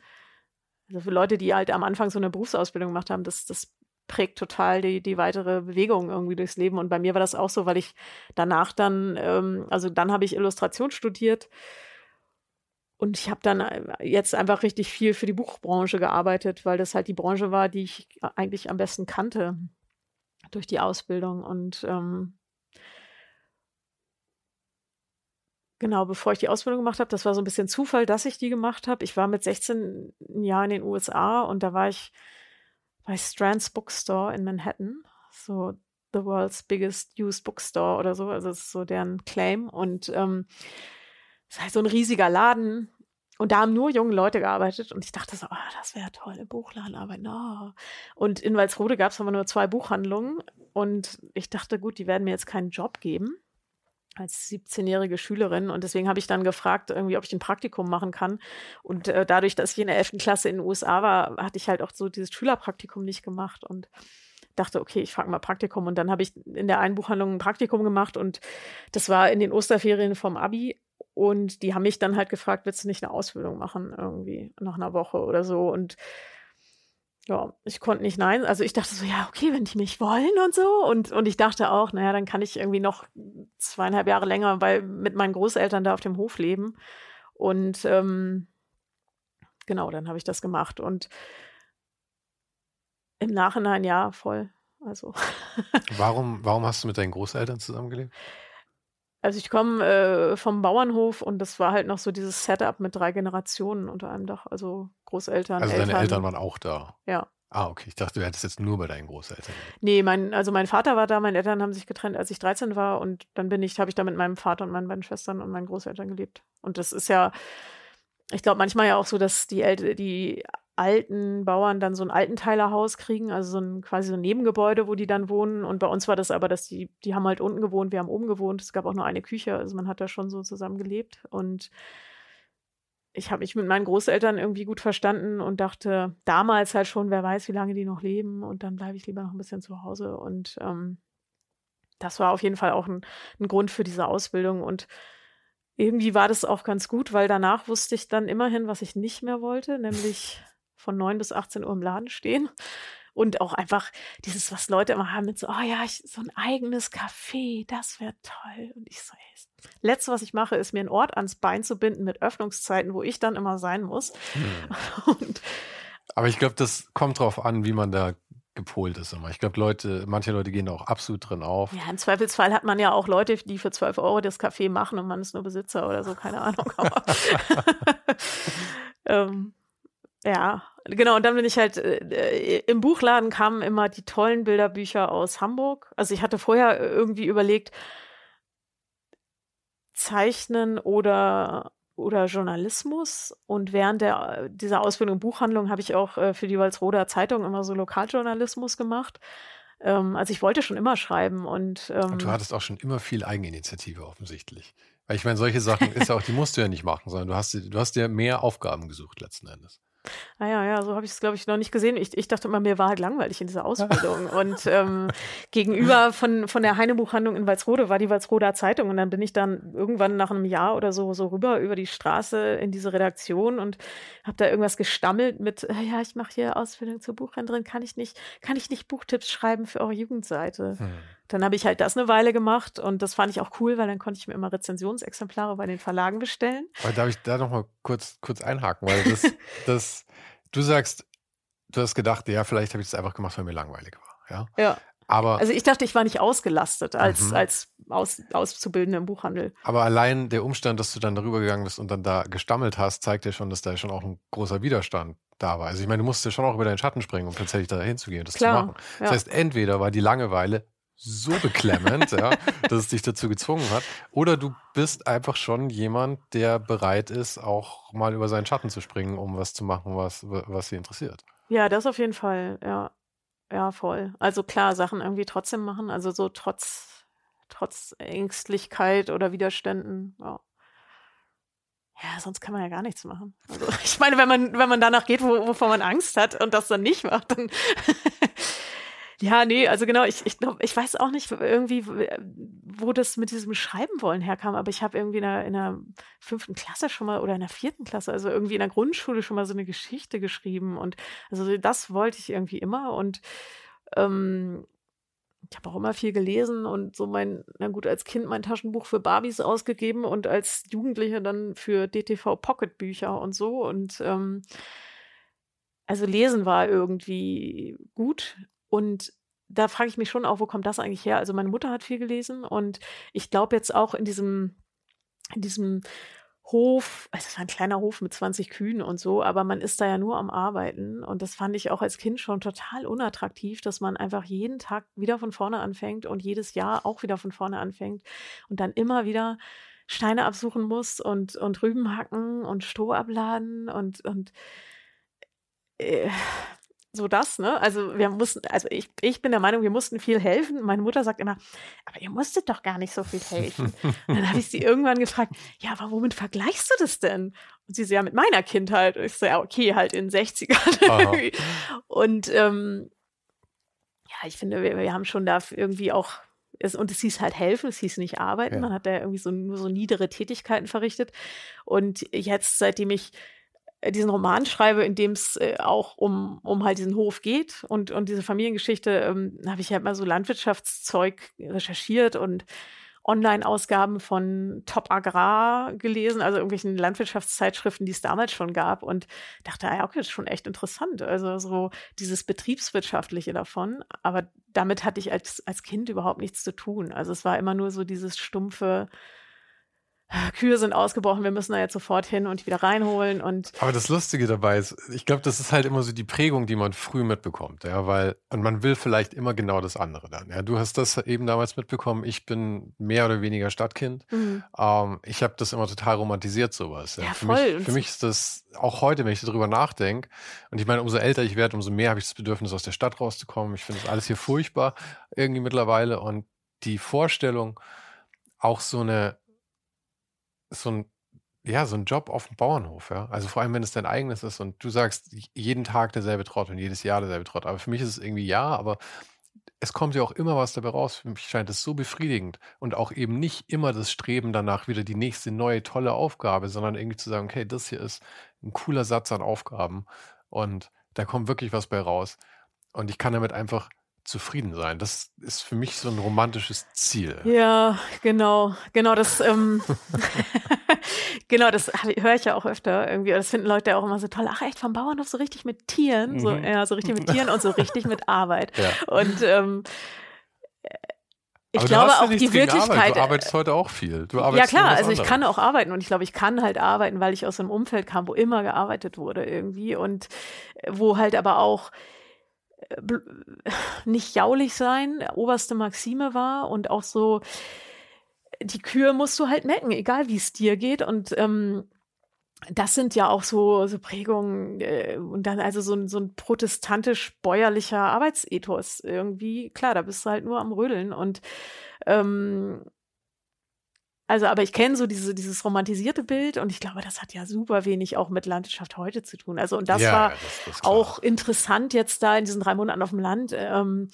also für Leute, die halt am Anfang so eine Berufsausbildung gemacht haben, das, das prägt total die, die weitere Bewegung irgendwie durchs Leben. Und bei mir war das auch so, weil ich danach dann, ähm, also dann habe ich Illustration studiert und ich habe dann äh, jetzt einfach richtig viel für die Buchbranche gearbeitet, weil das halt die Branche war, die ich eigentlich am besten kannte durch die Ausbildung. Und ähm, Genau, bevor ich die Ausbildung gemacht habe, das war so ein bisschen Zufall, dass ich die gemacht habe. Ich war mit 16 Jahren in den USA und da war ich bei Strands Bookstore in Manhattan. So the world's biggest used bookstore oder so. Also das ist so deren Claim. Und ähm, es ist halt so ein riesiger Laden. Und da haben nur junge Leute gearbeitet. Und ich dachte so, oh, das wäre toll, im Buchladen arbeiten. Oh. Und in Walsrode gab es aber nur zwei Buchhandlungen. Und ich dachte, gut, die werden mir jetzt keinen Job geben. Als 17-jährige Schülerin und deswegen habe ich dann gefragt, irgendwie, ob ich ein Praktikum machen kann. Und äh, dadurch, dass ich in der 11. Klasse in den USA war, hatte ich halt auch so dieses Schülerpraktikum nicht gemacht und dachte, okay, ich frage mal Praktikum. Und dann habe ich in der einen Buchhandlung ein Praktikum gemacht und das war in den Osterferien vom Abi. Und die haben mich dann halt gefragt, willst du nicht eine Ausbildung machen, irgendwie nach einer Woche oder so. Und ja, ich konnte nicht nein. Also ich dachte so, ja, okay, wenn die mich wollen und so. Und, und ich dachte auch, naja, dann kann ich irgendwie noch zweieinhalb Jahre länger bei, mit meinen Großeltern da auf dem Hof leben. Und ähm, genau, dann habe ich das gemacht. Und im Nachhinein ja, voll. Also. warum, warum hast du mit deinen Großeltern zusammengelebt? Also ich komme äh, vom Bauernhof und das war halt noch so dieses Setup mit drei Generationen unter einem Dach. Also Großeltern. Also Eltern. deine Eltern waren auch da. Ja. Ah, okay. Ich dachte, du hättest jetzt nur bei deinen Großeltern. Nee, mein, also mein Vater war da, meine Eltern haben sich getrennt, als ich 13 war und dann bin ich, habe ich da mit meinem Vater und meinen beiden Schwestern und meinen Großeltern gelebt. Und das ist ja, ich glaube manchmal ja auch so, dass die Eltern, die alten Bauern dann so ein Altenteilerhaus kriegen, also so ein quasi so ein Nebengebäude, wo die dann wohnen. Und bei uns war das aber, dass die, die haben halt unten gewohnt, wir haben oben gewohnt. Es gab auch nur eine Küche, also man hat da schon so zusammen gelebt. Und ich habe mich mit meinen Großeltern irgendwie gut verstanden und dachte damals halt schon, wer weiß, wie lange die noch leben. Und dann bleibe ich lieber noch ein bisschen zu Hause. Und ähm, das war auf jeden Fall auch ein, ein Grund für diese Ausbildung. Und irgendwie war das auch ganz gut, weil danach wusste ich dann immerhin, was ich nicht mehr wollte, nämlich von 9 bis 18 Uhr im Laden stehen. Und auch einfach dieses, was Leute immer haben mit so, oh ja, ich, so ein eigenes Café, das wäre toll. Und ich so, ey, letzte, was ich mache, ist mir einen Ort ans Bein zu binden mit Öffnungszeiten, wo ich dann immer sein muss. Hm. Und, Aber ich glaube, das kommt drauf an, wie man da gepolt ist immer. Ich glaube, Leute, manche Leute gehen da auch absolut drin auf. Ja, im Zweifelsfall hat man ja auch Leute, die für 12 Euro das Café machen und man ist nur Besitzer oder so, keine Ahnung. ähm, ja, genau. Und dann bin ich halt, äh, im Buchladen kamen immer die tollen Bilderbücher aus Hamburg. Also ich hatte vorher irgendwie überlegt, Zeichnen oder oder Journalismus. Und während der, dieser Ausbildung Buchhandlung habe ich auch äh, für die Walsroder Zeitung immer so Lokaljournalismus gemacht. Ähm, also ich wollte schon immer schreiben und, ähm, und du hattest auch schon immer viel Eigeninitiative offensichtlich. Weil ich meine, solche Sachen ist ja auch, die musst du ja nicht machen, sondern du hast, du hast dir mehr Aufgaben gesucht letzten Endes. Ah ja, ja, so habe ich es, glaube ich, noch nicht gesehen. Ich, ich dachte immer, mir war halt langweilig in dieser Ausbildung. und ähm, gegenüber von, von der Heinebuchhandlung in Walsrode war die Walsroder Zeitung. Und dann bin ich dann irgendwann nach einem Jahr oder so, so rüber über die Straße in diese Redaktion und habe da irgendwas gestammelt mit, äh, ja, ich mache hier Ausbildung zur Buchhändlerin, kann ich nicht, kann ich nicht Buchtipps schreiben für eure Jugendseite? Hm. Dann habe ich halt das eine Weile gemacht und das fand ich auch cool, weil dann konnte ich mir immer Rezensionsexemplare bei den Verlagen bestellen. Aber darf ich da nochmal kurz, kurz einhaken, weil das, das, du sagst, du hast gedacht, ja, vielleicht habe ich das einfach gemacht, weil mir langweilig war. Ja. ja. Aber, also ich dachte, ich war nicht ausgelastet als, mhm. als Aus, Auszubildende im Buchhandel. Aber allein der Umstand, dass du dann darüber gegangen bist und dann da gestammelt hast, zeigt ja schon, dass da schon auch ein großer Widerstand da war. Also ich meine, du musst ja schon auch über deinen Schatten springen, um tatsächlich da hinzugehen und das Klar, zu machen. Das ja. heißt, entweder war die Langeweile so beklemmend, ja, dass es dich dazu gezwungen hat. Oder du bist einfach schon jemand, der bereit ist, auch mal über seinen Schatten zu springen, um was zu machen, was, was sie interessiert. Ja, das auf jeden Fall, ja. Ja, voll. Also klar, Sachen irgendwie trotzdem machen, also so trotz, trotz Ängstlichkeit oder Widerständen, ja. Ja, sonst kann man ja gar nichts machen. Also ich meine, wenn man, wenn man danach geht, wo, wovor man Angst hat und das dann nicht macht, dann Ja, nee, also genau, ich, ich ich weiß auch nicht irgendwie, wo das mit diesem Schreiben wollen herkam, aber ich habe irgendwie in der, in der fünften Klasse schon mal oder in der vierten Klasse, also irgendwie in der Grundschule schon mal so eine Geschichte geschrieben und also das wollte ich irgendwie immer und ähm, ich habe auch immer viel gelesen und so mein, na gut, als Kind mein Taschenbuch für Barbies ausgegeben und als Jugendliche dann für DTV Pocket Bücher und so und ähm, also lesen war irgendwie gut und da frage ich mich schon auch, wo kommt das eigentlich her? Also meine Mutter hat viel gelesen und ich glaube jetzt auch in diesem, in diesem Hof, also es war ein kleiner Hof mit 20 Kühen und so, aber man ist da ja nur am Arbeiten und das fand ich auch als Kind schon total unattraktiv, dass man einfach jeden Tag wieder von vorne anfängt und jedes Jahr auch wieder von vorne anfängt und dann immer wieder Steine absuchen muss und, und Rüben hacken und Stroh abladen und, und äh, so das, ne? Also wir mussten, also ich, ich bin der Meinung, wir mussten viel helfen. Meine Mutter sagt immer, aber ihr musstet doch gar nicht so viel helfen. Und dann habe ich sie irgendwann gefragt, ja, aber womit vergleichst du das denn? Und sie so, ja, mit meiner Kindheit. Und ich so, ja, okay, halt in den 60ern. und ähm, ja, ich finde, wir, wir haben schon da irgendwie auch es, und es hieß halt helfen, es hieß nicht arbeiten. Ja. Man hat da irgendwie so nur so niedere Tätigkeiten verrichtet. Und jetzt, seitdem ich diesen Roman schreibe, in dem es äh, auch um, um halt diesen Hof geht und, und diese Familiengeschichte, ähm, habe ich halt mal so Landwirtschaftszeug recherchiert und Online-Ausgaben von Top Agrar gelesen, also irgendwelchen Landwirtschaftszeitschriften, die es damals schon gab und dachte, ah ja, okay, das ist schon echt interessant. Also so dieses Betriebswirtschaftliche davon. Aber damit hatte ich als, als Kind überhaupt nichts zu tun. Also es war immer nur so dieses stumpfe, Kühe sind ausgebrochen, wir müssen da jetzt sofort hin und wieder reinholen und. Aber das Lustige dabei ist, ich glaube, das ist halt immer so die Prägung, die man früh mitbekommt, ja, weil, und man will vielleicht immer genau das andere dann. Ja, du hast das eben damals mitbekommen, ich bin mehr oder weniger Stadtkind. Mhm. Ähm, ich habe das immer total romantisiert, sowas. Ja, ja für, voll. Mich, für mich ist das auch heute, wenn ich darüber nachdenke, und ich meine, umso älter ich werde, umso mehr habe ich das Bedürfnis, aus der Stadt rauszukommen. Ich finde das alles hier furchtbar irgendwie mittlerweile und die Vorstellung, auch so eine so ein, ja, so ein Job auf dem Bauernhof, ja. Also vor allem, wenn es dein eigenes ist und du sagst, jeden Tag derselbe Trott und jedes Jahr derselbe Trott. Aber für mich ist es irgendwie ja, aber es kommt ja auch immer was dabei raus. Für mich scheint es so befriedigend und auch eben nicht immer das Streben danach wieder die nächste neue tolle Aufgabe, sondern irgendwie zu sagen, okay, das hier ist ein cooler Satz an Aufgaben und da kommt wirklich was bei raus. Und ich kann damit einfach zufrieden sein. Das ist für mich so ein romantisches Ziel. Ja, genau, genau das, ähm, genau das höre ich ja auch öfter irgendwie. Das finden Leute auch immer so toll. Ach echt vom Bauernhof so richtig mit Tieren, so mhm. ja, so richtig mit Tieren und so richtig mit Arbeit. Ja. Und ähm, ich Aber glaube auch die Wirklichkeit. Arbeit. Du arbeitest heute auch viel. Du arbeitest ja klar, also ich kann auch arbeiten und ich glaube, ich kann halt arbeiten, weil ich aus einem Umfeld kam, wo immer gearbeitet wurde irgendwie und wo halt aber auch nicht jaulig sein, oberste Maxime war und auch so, die Kühe musst du halt melken, egal wie es dir geht. Und ähm, das sind ja auch so, so Prägungen äh, und dann also so ein, so ein protestantisch-bäuerlicher Arbeitsethos irgendwie. Klar, da bist du halt nur am Rödeln und ähm, also, aber ich kenne so diese, dieses romantisierte Bild und ich glaube, das hat ja super wenig auch mit Landwirtschaft heute zu tun. Also, und das ja, war das, auch interessant jetzt da in diesen drei Monaten auf dem Land. Ähm,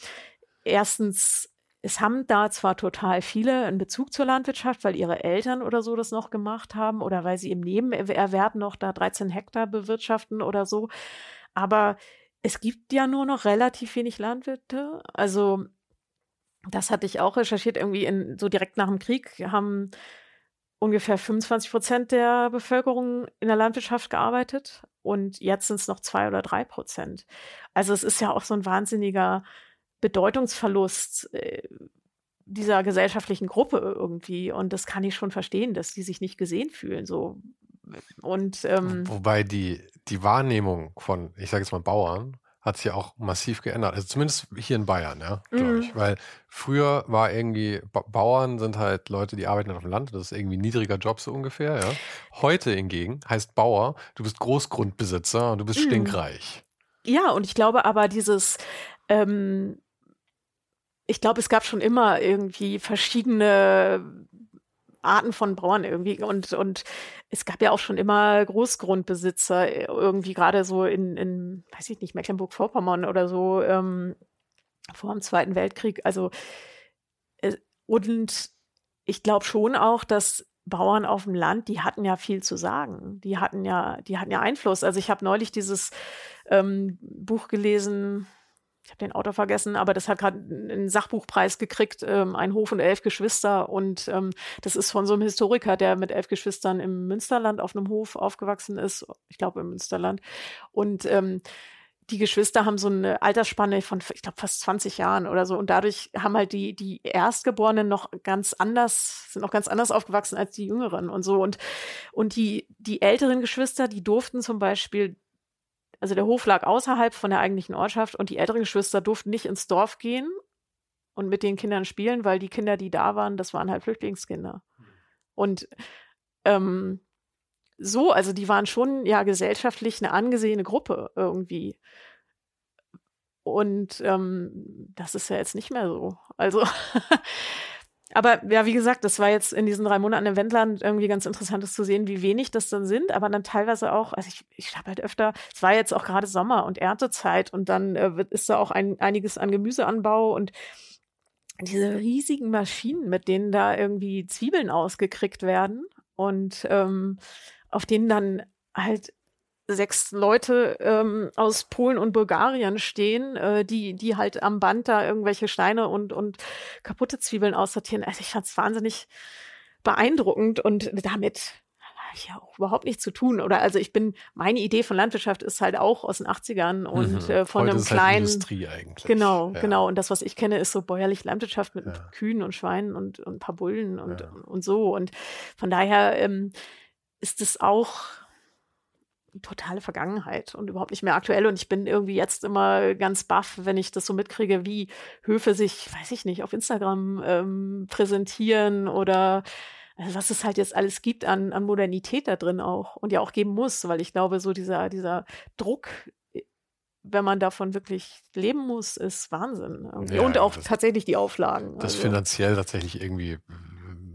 erstens, es haben da zwar total viele einen Bezug zur Landwirtschaft, weil ihre Eltern oder so das noch gemacht haben oder weil sie im Nebenerwerb noch da 13 Hektar bewirtschaften oder so. Aber es gibt ja nur noch relativ wenig Landwirte. Also das hatte ich auch recherchiert, irgendwie in, so direkt nach dem Krieg haben ungefähr 25 Prozent der Bevölkerung in der Landwirtschaft gearbeitet und jetzt sind es noch zwei oder drei Prozent. Also es ist ja auch so ein wahnsinniger Bedeutungsverlust äh, dieser gesellschaftlichen Gruppe irgendwie und das kann ich schon verstehen, dass die sich nicht gesehen fühlen so und ähm, wobei die die Wahrnehmung von ich sage jetzt mal Bauern hat sich ja auch massiv geändert. Also zumindest hier in Bayern, ja, glaube ich. Mhm. Weil früher war irgendwie, ba Bauern sind halt Leute, die arbeiten auf dem Land. Das ist irgendwie ein niedriger Job so ungefähr, ja. Heute hingegen heißt Bauer, du bist Großgrundbesitzer und du bist mhm. stinkreich. Ja, und ich glaube aber dieses, ähm, ich glaube, es gab schon immer irgendwie verschiedene Arten von Bauern irgendwie und, und es gab ja auch schon immer Großgrundbesitzer, äh, irgendwie gerade so in, in, weiß ich nicht, Mecklenburg-Vorpommern oder so, ähm, vor dem Zweiten Weltkrieg. Also, äh, und ich glaube schon auch, dass Bauern auf dem Land, die hatten ja viel zu sagen. Die hatten ja, die hatten ja Einfluss. Also ich habe neulich dieses ähm, Buch gelesen, ich habe den Autor vergessen, aber das hat gerade einen Sachbuchpreis gekriegt, ähm, ein Hof und elf Geschwister. Und ähm, das ist von so einem Historiker, der mit elf Geschwistern im Münsterland auf einem Hof aufgewachsen ist. Ich glaube im Münsterland. Und ähm, die Geschwister haben so eine Altersspanne von, ich glaube, fast 20 Jahren oder so. Und dadurch haben halt die, die Erstgeborenen noch ganz anders, sind noch ganz anders aufgewachsen als die Jüngeren und so. Und, und die, die älteren Geschwister, die durften zum Beispiel also der Hof lag außerhalb von der eigentlichen Ortschaft und die älteren Geschwister durften nicht ins Dorf gehen und mit den Kindern spielen, weil die Kinder, die da waren, das waren halt Flüchtlingskinder. Und ähm, so, also die waren schon ja gesellschaftlich eine angesehene Gruppe irgendwie. und ähm, das ist ja jetzt nicht mehr so. Also Aber ja, wie gesagt, das war jetzt in diesen drei Monaten im Wendland irgendwie ganz interessant, das zu sehen, wie wenig das dann sind, aber dann teilweise auch, also ich, ich habe halt öfter, es war jetzt auch gerade Sommer und Erntezeit und dann äh, ist da auch ein, einiges an Gemüseanbau und diese riesigen Maschinen, mit denen da irgendwie Zwiebeln ausgekriegt werden und ähm, auf denen dann halt sechs Leute ähm, aus Polen und Bulgarien stehen, äh, die, die halt am Band da irgendwelche Steine und, und kaputte Zwiebeln aussortieren. Also ich fand es wahnsinnig beeindruckend und damit habe ich ja auch überhaupt nichts zu tun. Oder also ich bin, meine Idee von Landwirtschaft ist halt auch aus den 80ern und mhm. äh, von Heute einem halt kleinen. Halt Industrie eigentlich. Genau, ja. genau. Und das, was ich kenne, ist so bäuerlich Landwirtschaft mit ja. Kühen und Schweinen und, und ein paar Bullen und, ja. und so. Und von daher ähm, ist es auch totale Vergangenheit und überhaupt nicht mehr aktuell. Und ich bin irgendwie jetzt immer ganz baff, wenn ich das so mitkriege, wie Höfe sich, weiß ich nicht, auf Instagram ähm, präsentieren oder also was es halt jetzt alles gibt an, an Modernität da drin auch und ja auch geben muss, weil ich glaube, so dieser, dieser Druck, wenn man davon wirklich leben muss, ist Wahnsinn. Ja, und auch das, tatsächlich die Auflagen. Das also. finanziell tatsächlich irgendwie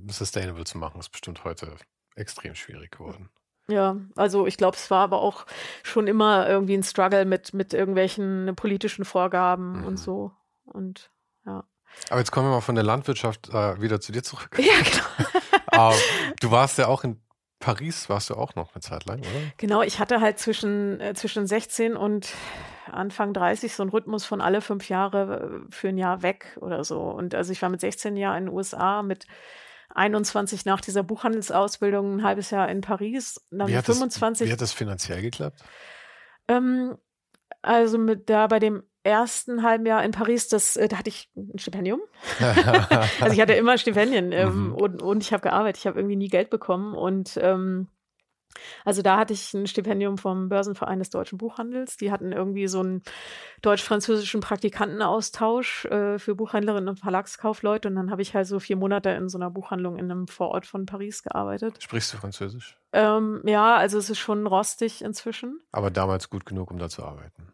sustainable zu machen, ist bestimmt heute extrem schwierig geworden. Ja, also ich glaube, es war aber auch schon immer irgendwie ein Struggle mit, mit irgendwelchen politischen Vorgaben mhm. und so. Und ja. Aber jetzt kommen wir mal von der Landwirtschaft äh, wieder zu dir zurück. Ja, genau. uh, du warst ja auch in Paris, warst du auch noch eine Zeit lang, oder? Genau, ich hatte halt zwischen, äh, zwischen 16 und Anfang 30 so einen Rhythmus von alle fünf Jahre äh, für ein Jahr weg oder so. Und also ich war mit 16 Jahren in den USA, mit 21 nach dieser Buchhandelsausbildung ein halbes Jahr in Paris, dann wie 25. Das, wie hat das finanziell geklappt? Ähm, also mit da bei dem ersten halben Jahr in Paris, das, äh, da hatte ich ein Stipendium. also ich hatte immer Stipendien ähm, mhm. und, und ich habe gearbeitet. Ich habe irgendwie nie Geld bekommen und ähm, also da hatte ich ein Stipendium vom Börsenverein des deutschen Buchhandels. Die hatten irgendwie so einen deutsch-französischen Praktikantenaustausch äh, für Buchhändlerinnen und Verlagskaufleute. Und dann habe ich halt so vier Monate in so einer Buchhandlung in einem Vorort von Paris gearbeitet. Sprichst du Französisch? Ähm, ja, also es ist schon rostig inzwischen. Aber damals gut genug, um da zu arbeiten.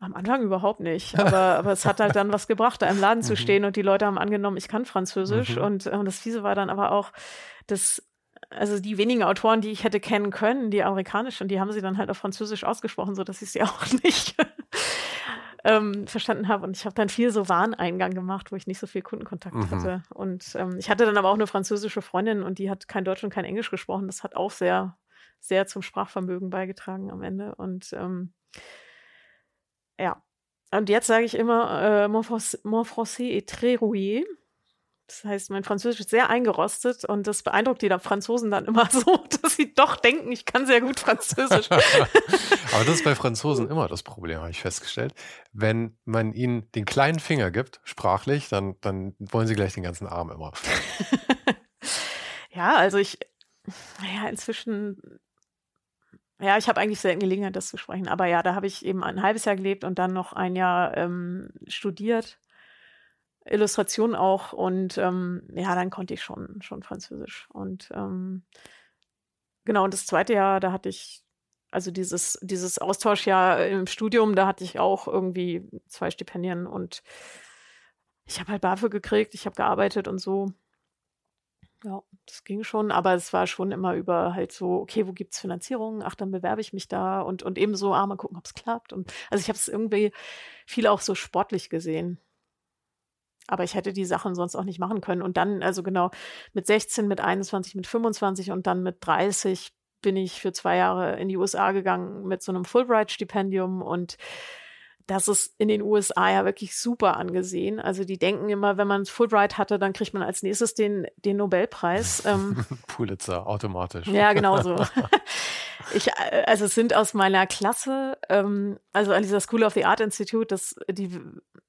Am Anfang überhaupt nicht. Aber, aber es hat halt dann was gebracht, da im Laden zu mhm. stehen und die Leute haben angenommen, ich kann Französisch. Mhm. Und, und das Fiese war dann aber auch, dass also die wenigen Autoren, die ich hätte kennen können, die amerikanischen, die haben sie dann halt auf Französisch ausgesprochen, so dass ich sie auch nicht ähm, verstanden habe. Und ich habe dann viel so Wareneingang gemacht, wo ich nicht so viel Kundenkontakt mhm. hatte. Und ähm, ich hatte dann aber auch eine französische Freundin und die hat kein Deutsch und kein Englisch gesprochen. Das hat auch sehr, sehr zum Sprachvermögen beigetragen am Ende. Und ähm, ja. Und jetzt sage ich immer, äh, mon, mon français est très rouillé. Das heißt, mein Französisch ist sehr eingerostet und das beeindruckt die Franzosen dann immer so, dass sie doch denken, ich kann sehr gut Französisch. Aber das ist bei Franzosen immer das Problem, habe ich festgestellt. Wenn man ihnen den kleinen Finger gibt, sprachlich, dann, dann wollen sie gleich den ganzen Arm immer. ja, also ich, naja, inzwischen ja, ich habe eigentlich selten Gelegenheit, das zu sprechen. Aber ja, da habe ich eben ein halbes Jahr gelebt und dann noch ein Jahr ähm, studiert. Illustration auch und ähm, ja, dann konnte ich schon, schon Französisch. Und ähm, genau, und das zweite Jahr, da hatte ich, also dieses, dieses Austauschjahr im Studium, da hatte ich auch irgendwie zwei Stipendien und ich habe halt BAföG gekriegt, ich habe gearbeitet und so. Ja, das ging schon, aber es war schon immer über halt so, okay, wo gibt es Finanzierung? Ach, dann bewerbe ich mich da und, und eben so, ah, mal gucken, ob es klappt. Und also ich habe es irgendwie viel auch so sportlich gesehen. Aber ich hätte die Sachen sonst auch nicht machen können. Und dann, also genau, mit 16, mit 21, mit 25 und dann mit 30 bin ich für zwei Jahre in die USA gegangen mit so einem Fulbright-Stipendium und das ist in den USA ja wirklich super angesehen. Also die denken immer, wenn man Fulbright hatte, dann kriegt man als nächstes den, den Nobelpreis. Ähm, Pulitzer, automatisch. Ja, genau so. ich, äh, also es sind aus meiner Klasse, ähm, also an dieser School of the Art Institute, das, die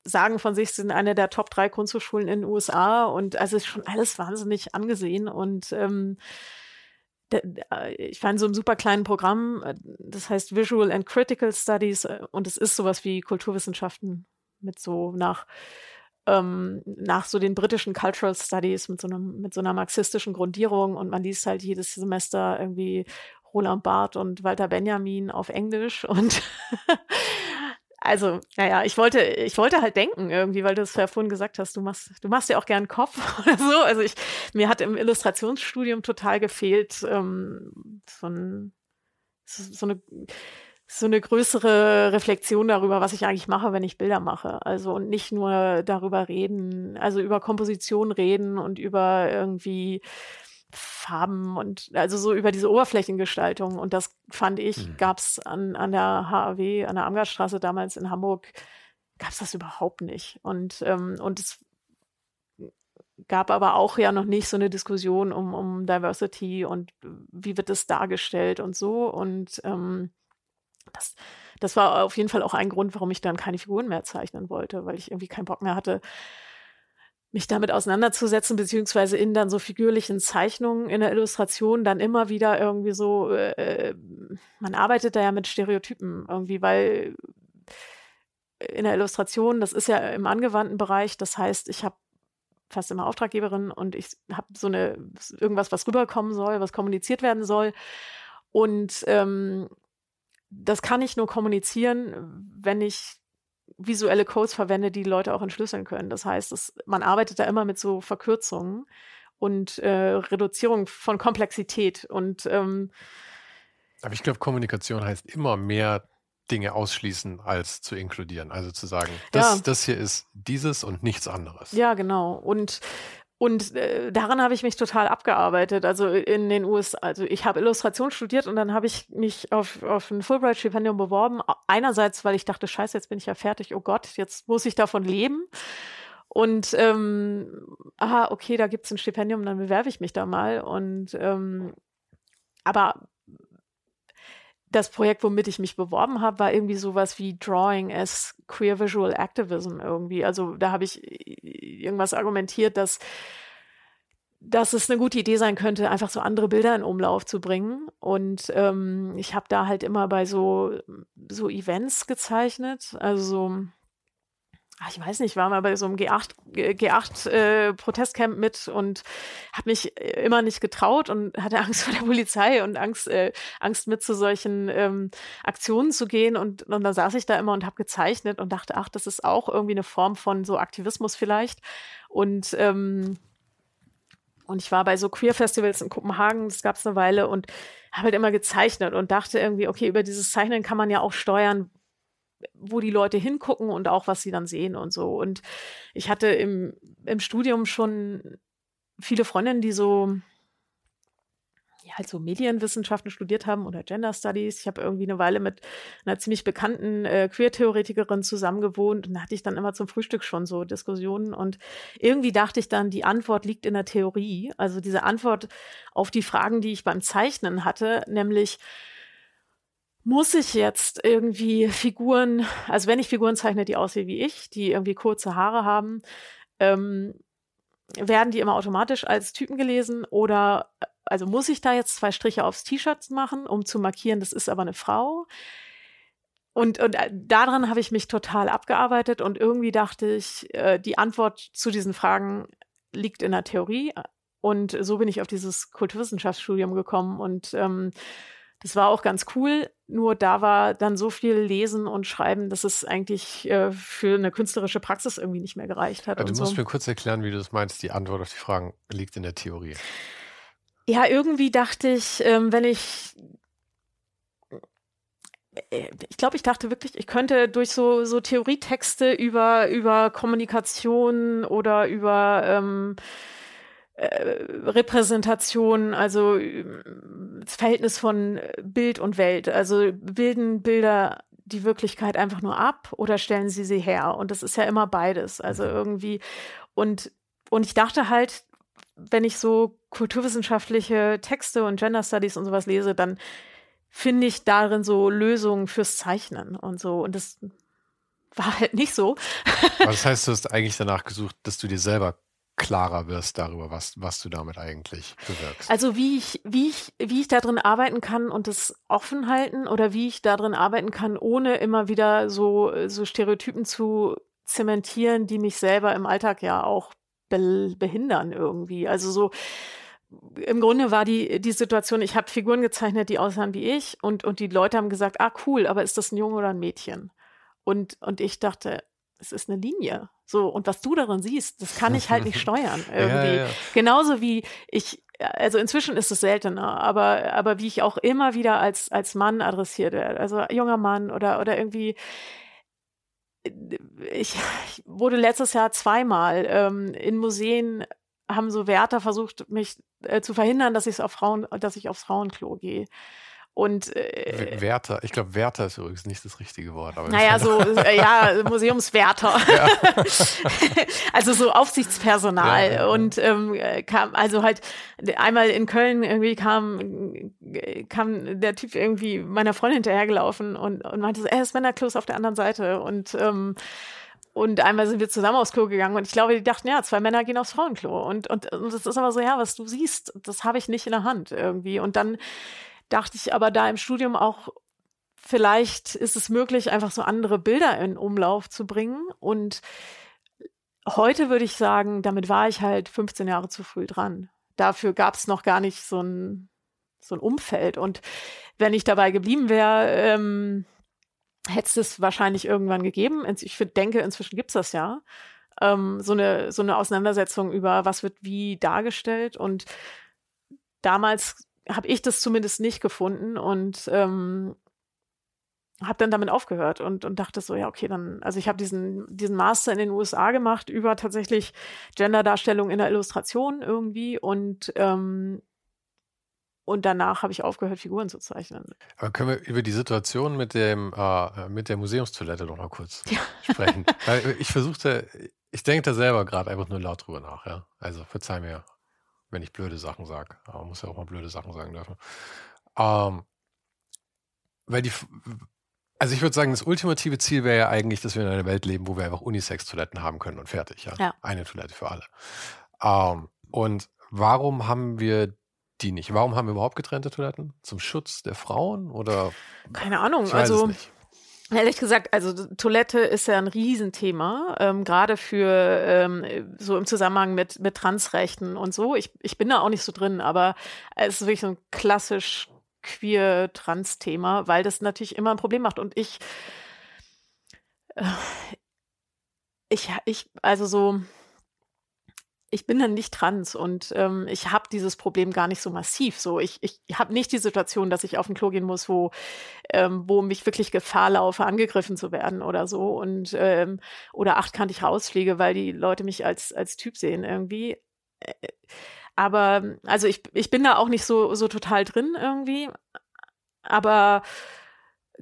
sagen von sich, sind eine der Top drei Kunsthochschulen in den USA und also ist schon alles wahnsinnig angesehen und ähm, ich fand so ein super kleinen Programm, äh, das heißt Visual and Critical Studies äh, und es ist sowas wie Kulturwissenschaften mit so nach ähm, nach so den britischen Cultural Studies mit so einem mit so einer marxistischen Grundierung und man liest halt jedes Semester irgendwie Roland Barth und Walter Benjamin auf Englisch und also, naja, ich wollte, ich wollte halt denken irgendwie, weil du es ja vorhin gesagt hast, du machst, du machst ja auch gern Kopf oder so. Also ich, mir hat im Illustrationsstudium total gefehlt, ähm, so, ein, so eine so eine größere Reflexion darüber, was ich eigentlich mache, wenn ich Bilder mache. Also und nicht nur darüber reden, also über Komposition reden und über irgendwie Farben und also so über diese Oberflächengestaltung. Und das fand ich, mhm. gab es an, an der HAW, an der Amgarstraße damals in Hamburg, gab es das überhaupt nicht. Und, ähm, und es gab aber auch ja noch nicht so eine Diskussion um, um Diversity und wie wird das dargestellt und so. Und ähm, das, das war auf jeden Fall auch ein Grund, warum ich dann keine Figuren mehr zeichnen wollte, weil ich irgendwie keinen Bock mehr hatte, mich damit auseinanderzusetzen, beziehungsweise in dann so figürlichen Zeichnungen in der Illustration dann immer wieder irgendwie so, äh, man arbeitet da ja mit Stereotypen irgendwie, weil in der Illustration, das ist ja im angewandten Bereich, das heißt, ich habe fast immer Auftraggeberin und ich habe so eine irgendwas, was rüberkommen soll, was kommuniziert werden soll. Und ähm, das kann ich nur kommunizieren, wenn ich visuelle Codes verwende, die Leute auch entschlüsseln können. Das heißt, es, man arbeitet da immer mit so Verkürzungen und äh, Reduzierung von Komplexität. Und ähm, aber ich glaube, Kommunikation heißt immer mehr Dinge ausschließen als zu inkludieren. Also zu sagen, das, ja. das hier ist dieses und nichts anderes. Ja, genau. Und und äh, daran habe ich mich total abgearbeitet. Also in den USA, also ich habe Illustration studiert und dann habe ich mich auf, auf ein Fulbright-Stipendium beworben. Einerseits, weil ich dachte, scheiße, jetzt bin ich ja fertig, oh Gott, jetzt muss ich davon leben. Und ähm, aha, okay, da gibt es ein Stipendium, dann bewerbe ich mich da mal. Und ähm, aber das Projekt, womit ich mich beworben habe, war irgendwie sowas wie Drawing as Queer Visual Activism irgendwie. Also da habe ich irgendwas argumentiert, dass, dass es eine gute Idee sein könnte, einfach so andere Bilder in Umlauf zu bringen. Und ähm, ich habe da halt immer bei so, so Events gezeichnet, also so ach, ich weiß nicht, war mal bei so einem G8, G8 äh, mit und habe mich äh, immer nicht getraut und hatte Angst vor der Polizei und Angst, äh, Angst mit zu solchen ähm, Aktionen zu gehen. Und, und dann saß ich da immer und habe gezeichnet und dachte, ach, das ist auch irgendwie eine Form von so Aktivismus vielleicht. Und ähm, und ich war bei so Queer-Festivals in Kopenhagen, das gab es eine Weile und habe halt immer gezeichnet und dachte irgendwie, okay, über dieses Zeichnen kann man ja auch steuern, wo die Leute hingucken und auch was sie dann sehen und so. Und ich hatte im, im Studium schon viele Freundinnen, die so ja, halt so Medienwissenschaften studiert haben oder Gender Studies. Ich habe irgendwie eine Weile mit einer ziemlich bekannten äh, Queer-Theoretikerin zusammengewohnt und da hatte ich dann immer zum Frühstück schon so Diskussionen und irgendwie dachte ich dann, die Antwort liegt in der Theorie. Also diese Antwort auf die Fragen, die ich beim Zeichnen hatte, nämlich muss ich jetzt irgendwie Figuren, also wenn ich Figuren zeichne, die aussehen wie ich, die irgendwie kurze Haare haben, ähm, werden die immer automatisch als Typen gelesen oder also muss ich da jetzt zwei Striche aufs T-Shirt machen, um zu markieren, das ist aber eine Frau? Und, und äh, daran habe ich mich total abgearbeitet und irgendwie dachte ich, äh, die Antwort zu diesen Fragen liegt in der Theorie. Und so bin ich auf dieses Kulturwissenschaftsstudium gekommen und ähm, das war auch ganz cool, nur da war dann so viel Lesen und Schreiben, dass es eigentlich äh, für eine künstlerische Praxis irgendwie nicht mehr gereicht hat. Also du musst so. mir kurz erklären, wie du das meinst. Die Antwort auf die Fragen liegt in der Theorie. Ja, irgendwie dachte ich, ähm, wenn ich äh, ich glaube, ich dachte wirklich, ich könnte durch so, so Theorietexte über, über Kommunikation oder über ähm, äh, Repräsentation, also das Verhältnis von Bild und Welt. Also bilden Bilder die Wirklichkeit einfach nur ab oder stellen sie sie her? Und das ist ja immer beides. Also mhm. irgendwie und und ich dachte halt, wenn ich so kulturwissenschaftliche Texte und Gender Studies und sowas lese, dann finde ich darin so Lösungen fürs Zeichnen und so. Und das war halt nicht so. das heißt, du hast eigentlich danach gesucht, dass du dir selber klarer wirst darüber, was, was du damit eigentlich bewirkst. Also wie ich, wie ich, wie ich da drin arbeiten kann und es offen halten oder wie ich da drin arbeiten kann, ohne immer wieder so, so Stereotypen zu zementieren, die mich selber im Alltag ja auch be behindern irgendwie. Also so im Grunde war die, die Situation, ich habe Figuren gezeichnet, die aussahen wie ich und, und die Leute haben gesagt, ah cool, aber ist das ein Junge oder ein Mädchen? Und, und ich dachte, es ist eine Linie. So, und was du darin siehst, das kann ich halt nicht steuern irgendwie. Ja, ja. Genauso wie ich, also inzwischen ist es seltener, aber, aber wie ich auch immer wieder als, als Mann adressiert werde, also junger Mann oder, oder irgendwie, ich, ich wurde letztes Jahr zweimal ähm, in Museen haben so Wärter versucht, mich äh, zu verhindern, dass ich auf Frauen, dass ich aufs Frauenklo gehe. Und äh, Wärter, ich glaube, Wärter ist übrigens nicht das richtige Wort. Naja, so, äh, ja, Museumswärter. Ja. also so Aufsichtspersonal. Ja, ja, und ähm, kam, also halt, einmal in Köln irgendwie kam, kam der Typ irgendwie meiner Freundin hinterhergelaufen und, und meinte so, er ist Männerklos auf der anderen Seite. Und ähm, und einmal sind wir zusammen aufs Klo gegangen und ich glaube, die dachten, ja, zwei Männer gehen aufs Frauenklo. Und, und, und das ist aber so, ja, was du siehst, das habe ich nicht in der Hand irgendwie. Und dann dachte ich aber da im Studium auch, vielleicht ist es möglich, einfach so andere Bilder in Umlauf zu bringen. Und heute würde ich sagen, damit war ich halt 15 Jahre zu früh dran. Dafür gab es noch gar nicht so ein, so ein Umfeld. Und wenn ich dabei geblieben wäre, ähm, hätte es das wahrscheinlich irgendwann gegeben. Ich denke, inzwischen gibt es das ja. Ähm, so, eine, so eine Auseinandersetzung über, was wird wie dargestellt. Und damals habe ich das zumindest nicht gefunden und ähm, habe dann damit aufgehört und, und dachte so, ja, okay, dann, also ich habe diesen, diesen Master in den USA gemacht über tatsächlich Genderdarstellung in der Illustration irgendwie und ähm, und danach habe ich aufgehört, Figuren zu zeichnen. Aber können wir über die Situation mit dem äh, mit der Museumstoilette noch mal kurz ja. sprechen? Weil ich versuchte, ich denke da selber gerade einfach nur laut drüber nach, ja. Also verzeih mir wenn ich blöde Sachen sage. Aber man muss ja auch mal blöde Sachen sagen dürfen. Ähm, weil die, also ich würde sagen, das ultimative Ziel wäre ja eigentlich, dass wir in einer Welt leben, wo wir einfach Unisex-Toiletten haben können und fertig. Ja? ja. Eine Toilette für alle. Ähm, und warum haben wir die nicht? Warum haben wir überhaupt getrennte Toiletten? Zum Schutz der Frauen oder? Keine Ahnung. also Ehrlich gesagt, also Toilette ist ja ein Riesenthema, ähm, gerade für ähm, so im Zusammenhang mit, mit Transrechten und so. Ich, ich bin da auch nicht so drin, aber es ist wirklich so ein klassisch queer-Trans-Thema, weil das natürlich immer ein Problem macht. Und ich, äh, ich, ich, also so, ich bin dann nicht trans und ähm, ich habe dieses Problem gar nicht so massiv. So, ich, ich habe nicht die Situation, dass ich auf ein Klo gehen muss, wo, ähm, wo mich wirklich Gefahr laufe, angegriffen zu werden oder so und ähm, oder achtkantig rausfliege, weil die Leute mich als als Typ sehen irgendwie. Äh, aber also ich, ich bin da auch nicht so so total drin irgendwie. Aber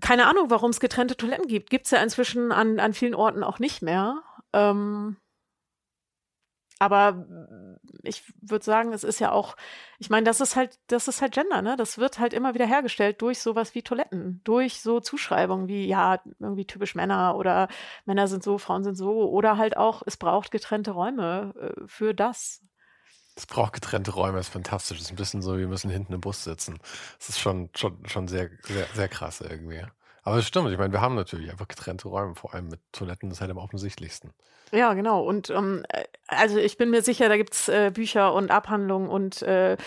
keine Ahnung, warum es getrennte Toiletten gibt. Gibt es ja inzwischen an, an vielen Orten auch nicht mehr. Ähm, aber ich würde sagen, es ist ja auch, ich meine, das ist halt, das ist halt Gender, ne? Das wird halt immer wieder hergestellt durch sowas wie Toiletten, durch so Zuschreibungen wie, ja, irgendwie typisch Männer oder Männer sind so, Frauen sind so, oder halt auch, es braucht getrennte Räume äh, für das. Es braucht getrennte Räume, ist fantastisch. Das ist ein bisschen so, wir müssen hinten im Bus sitzen. Das ist schon, schon, schon sehr, sehr, sehr krass irgendwie. Aber es stimmt, ich meine, wir haben natürlich einfach getrennte Räume, vor allem mit Toiletten, das ist halt am offensichtlichsten. Ja, genau. Und ähm, äh, also ich bin mir sicher, da gibt es äh, Bücher und Abhandlungen und äh,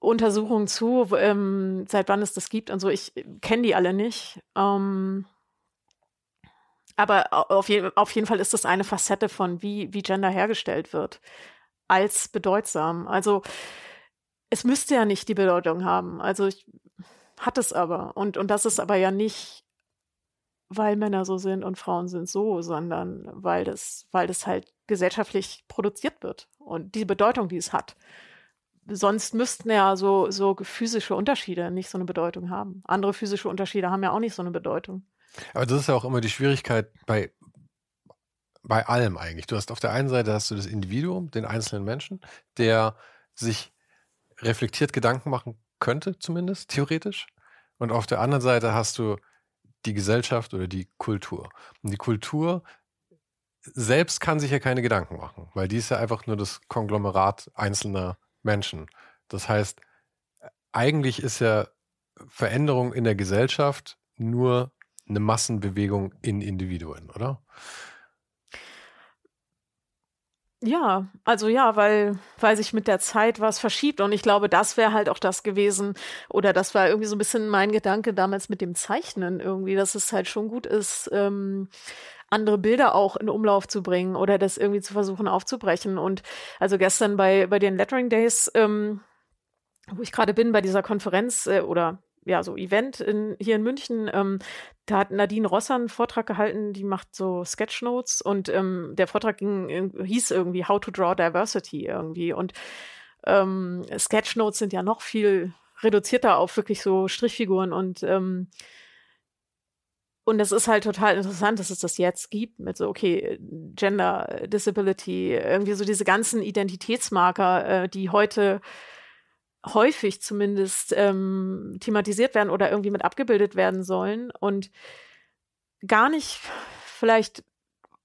Untersuchungen zu, ähm, seit wann es das gibt und so. Ich kenne die alle nicht. Ähm, aber auf, je auf jeden Fall ist das eine Facette von, wie, wie Gender hergestellt wird, als bedeutsam. Also es müsste ja nicht die Bedeutung haben. Also ich, hat es aber. Und, und das ist aber ja nicht weil Männer so sind und Frauen sind so, sondern weil das, weil das halt gesellschaftlich produziert wird und die Bedeutung, die es hat. Sonst müssten ja so, so physische Unterschiede nicht so eine Bedeutung haben. Andere physische Unterschiede haben ja auch nicht so eine Bedeutung. Aber das ist ja auch immer die Schwierigkeit bei, bei allem eigentlich. Du hast auf der einen Seite hast du das Individuum, den einzelnen Menschen, der sich reflektiert Gedanken machen könnte, zumindest theoretisch. Und auf der anderen Seite hast du die Gesellschaft oder die Kultur. Und die Kultur selbst kann sich ja keine Gedanken machen, weil die ist ja einfach nur das Konglomerat einzelner Menschen. Das heißt, eigentlich ist ja Veränderung in der Gesellschaft nur eine Massenbewegung in Individuen, oder? Ja, also ja, weil, weil sich mit der Zeit was verschiebt. Und ich glaube, das wäre halt auch das gewesen, oder das war irgendwie so ein bisschen mein Gedanke damals mit dem Zeichnen irgendwie, dass es halt schon gut ist, ähm, andere Bilder auch in Umlauf zu bringen oder das irgendwie zu versuchen aufzubrechen. Und also gestern bei, bei den Lettering Days, ähm, wo ich gerade bin, bei dieser Konferenz äh, oder ja, so Event in, hier in München, ähm, da hat Nadine Rosser einen Vortrag gehalten, die macht so Sketchnotes und ähm, der Vortrag ging, hieß irgendwie How to Draw Diversity irgendwie. Und ähm, Sketchnotes sind ja noch viel reduzierter auf wirklich so Strichfiguren und ähm, und es ist halt total interessant, dass es das jetzt gibt mit so, okay, Gender, Disability, irgendwie so diese ganzen Identitätsmarker, äh, die heute häufig zumindest ähm, thematisiert werden oder irgendwie mit abgebildet werden sollen und gar nicht vielleicht,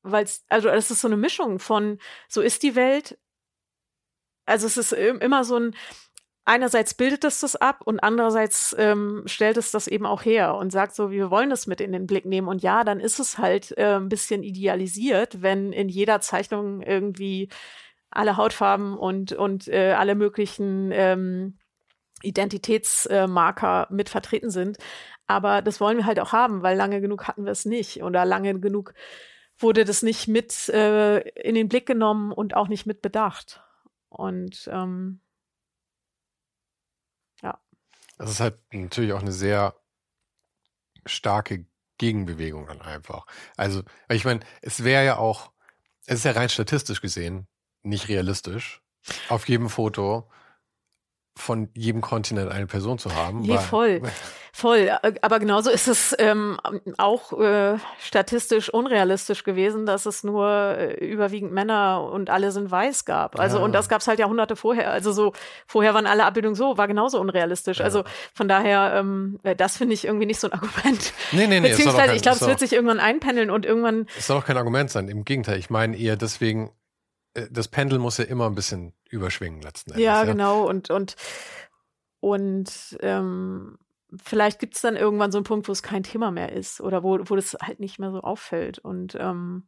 weil es, also es ist so eine Mischung von, so ist die Welt, also es ist immer so ein, einerseits bildet es das ab und andererseits ähm, stellt es das eben auch her und sagt so, wir wollen das mit in den Blick nehmen. Und ja, dann ist es halt äh, ein bisschen idealisiert, wenn in jeder Zeichnung irgendwie alle Hautfarben und, und äh, alle möglichen ähm, Identitätsmarker mit vertreten sind. Aber das wollen wir halt auch haben, weil lange genug hatten wir es nicht oder lange genug wurde das nicht mit äh, in den Blick genommen und auch nicht mit bedacht. Und ähm, ja. Das ist halt natürlich auch eine sehr starke Gegenbewegung dann einfach. Also, ich meine, es wäre ja auch, es ist ja rein statistisch gesehen nicht realistisch, auf jedem Foto von jedem Kontinent eine Person zu haben. Nee, voll. Voll. Aber genauso ist es ähm, auch äh, statistisch unrealistisch gewesen, dass es nur äh, überwiegend Männer und alle sind weiß gab. Also, ja. und das gab es halt Jahrhunderte vorher. Also so, vorher waren alle Abbildungen so, war genauso unrealistisch. Ja. Also von daher, ähm, äh, das finde ich irgendwie nicht so ein Argument. Nee, nee, nee. Beziehungsweise, kein, ich glaube, es wird sich irgendwann einpendeln und irgendwann. Es soll auch kein Argument sein. Im Gegenteil, ich meine eher deswegen, das Pendel muss ja immer ein bisschen überschwingen letzten Endes. Ja, ja. genau. Und, und, und ähm, vielleicht gibt es dann irgendwann so einen Punkt, wo es kein Thema mehr ist oder wo, wo das halt nicht mehr so auffällt. Und ähm,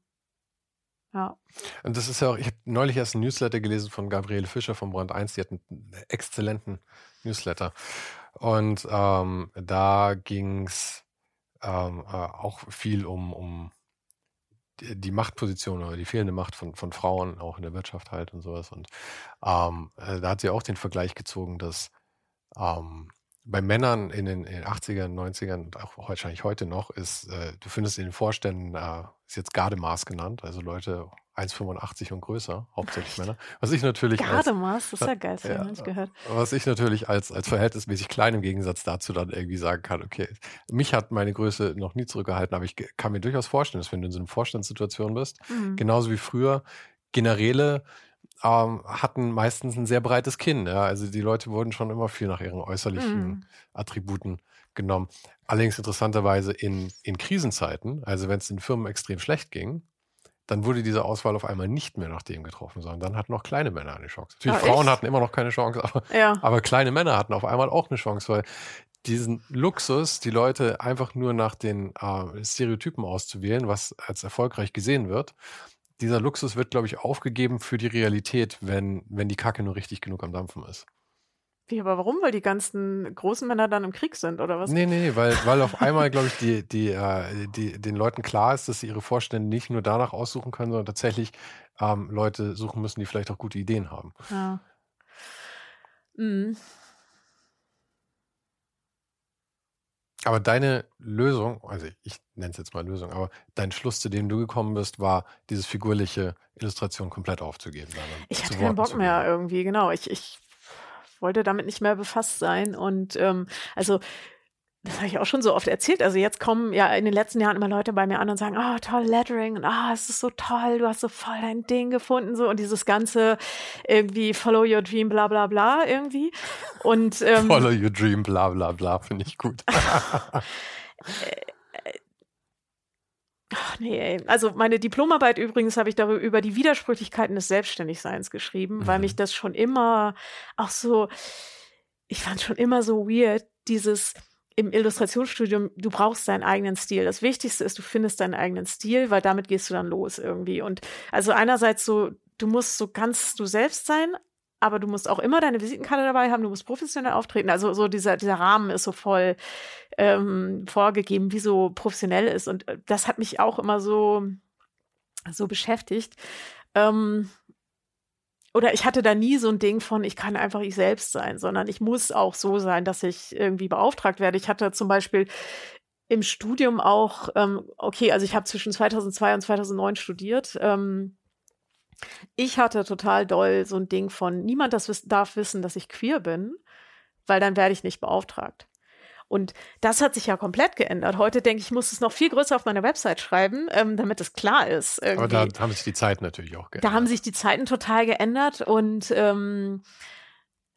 ja. Und das ist ja auch, ich habe neulich erst ein Newsletter gelesen von Gabriele Fischer vom Brand 1, die hat einen exzellenten Newsletter. Und ähm, da ging es ähm, äh, auch viel um, um die Machtposition oder die fehlende Macht von, von Frauen auch in der Wirtschaft halt und sowas. Und ähm, äh, da hat sie auch den Vergleich gezogen, dass ähm, bei Männern in den, in den 80ern, 90ern und auch wahrscheinlich heute noch ist, äh, du findest in den Vorständen, äh, ist jetzt Gardemaß genannt, also Leute 1,85 und größer, hauptsächlich Männer. Was ich natürlich. Gardemaß, das ist ja geil, das ja, habe ich gehört. Was ich natürlich als, als verhältnismäßig klein im Gegensatz dazu dann irgendwie sagen kann, okay, mich hat meine Größe noch nie zurückgehalten, aber ich kann mir durchaus vorstellen, dass wenn du in so einer Vorstandssituation bist, mhm. genauso wie früher, Generäle ähm, hatten meistens ein sehr breites Kinn. Ja? Also die Leute wurden schon immer viel nach ihren äußerlichen mhm. Attributen genommen. Allerdings interessanterweise in, in Krisenzeiten, also wenn es den Firmen extrem schlecht ging, dann wurde diese Auswahl auf einmal nicht mehr nach dem getroffen, sondern dann hatten noch kleine Männer eine Chance. Natürlich, ah, Frauen hatten immer noch keine Chance, aber, ja. aber kleine Männer hatten auf einmal auch eine Chance, weil diesen Luxus, die Leute einfach nur nach den äh, Stereotypen auszuwählen, was als erfolgreich gesehen wird, dieser Luxus wird, glaube ich, aufgegeben für die Realität, wenn, wenn die Kacke nur richtig genug am Dampfen ist. Wie, aber warum? Weil die ganzen großen Männer dann im Krieg sind, oder was? Nee, nee, weil, weil auf einmal, glaube ich, die, die, äh, die, den Leuten klar ist, dass sie ihre Vorstände nicht nur danach aussuchen können, sondern tatsächlich ähm, Leute suchen müssen, die vielleicht auch gute Ideen haben. Ja. Mhm. Aber deine Lösung, also ich nenne es jetzt mal Lösung, aber dein Schluss, zu dem du gekommen bist, war, dieses figurliche Illustration komplett aufzugeben. Ich hatte keinen Bock mehr irgendwie, genau. Ich, ich wollte damit nicht mehr befasst sein. Und ähm, also das habe ich auch schon so oft erzählt. Also jetzt kommen ja in den letzten Jahren immer Leute bei mir an und sagen, oh, toll Lettering und ah, oh, es ist so toll, du hast so voll dein Ding gefunden so und dieses ganze irgendwie Follow Your Dream, bla bla bla irgendwie. Und ähm, Follow Your Dream, bla bla bla, finde ich gut. Ach nee, ey. Also meine Diplomarbeit übrigens habe ich darüber über die Widersprüchlichkeiten des Selbstständigseins geschrieben, mhm. weil mich das schon immer auch so, ich fand schon immer so weird, dieses im Illustrationsstudium, du brauchst deinen eigenen Stil. Das Wichtigste ist, du findest deinen eigenen Stil, weil damit gehst du dann los irgendwie. Und also einerseits so du musst so ganz du selbst sein, aber du musst auch immer deine Visitenkarte dabei haben, du musst professionell auftreten. Also so dieser, dieser Rahmen ist so voll ähm, vorgegeben, wie so professionell ist. Und äh, das hat mich auch immer so, so beschäftigt. Ähm, oder ich hatte da nie so ein Ding von, ich kann einfach ich selbst sein, sondern ich muss auch so sein, dass ich irgendwie beauftragt werde. Ich hatte zum Beispiel im Studium auch, ähm, okay, also ich habe zwischen 2002 und 2009 studiert. Ähm, ich hatte total doll so ein Ding von, niemand das wiss darf wissen, dass ich queer bin, weil dann werde ich nicht beauftragt. Und das hat sich ja komplett geändert. Heute denke ich, muss es noch viel größer auf meiner Website schreiben, ähm, damit es klar ist. Irgendwie. Aber da haben sich die Zeiten natürlich auch geändert. Da haben sich die Zeiten total geändert und ähm,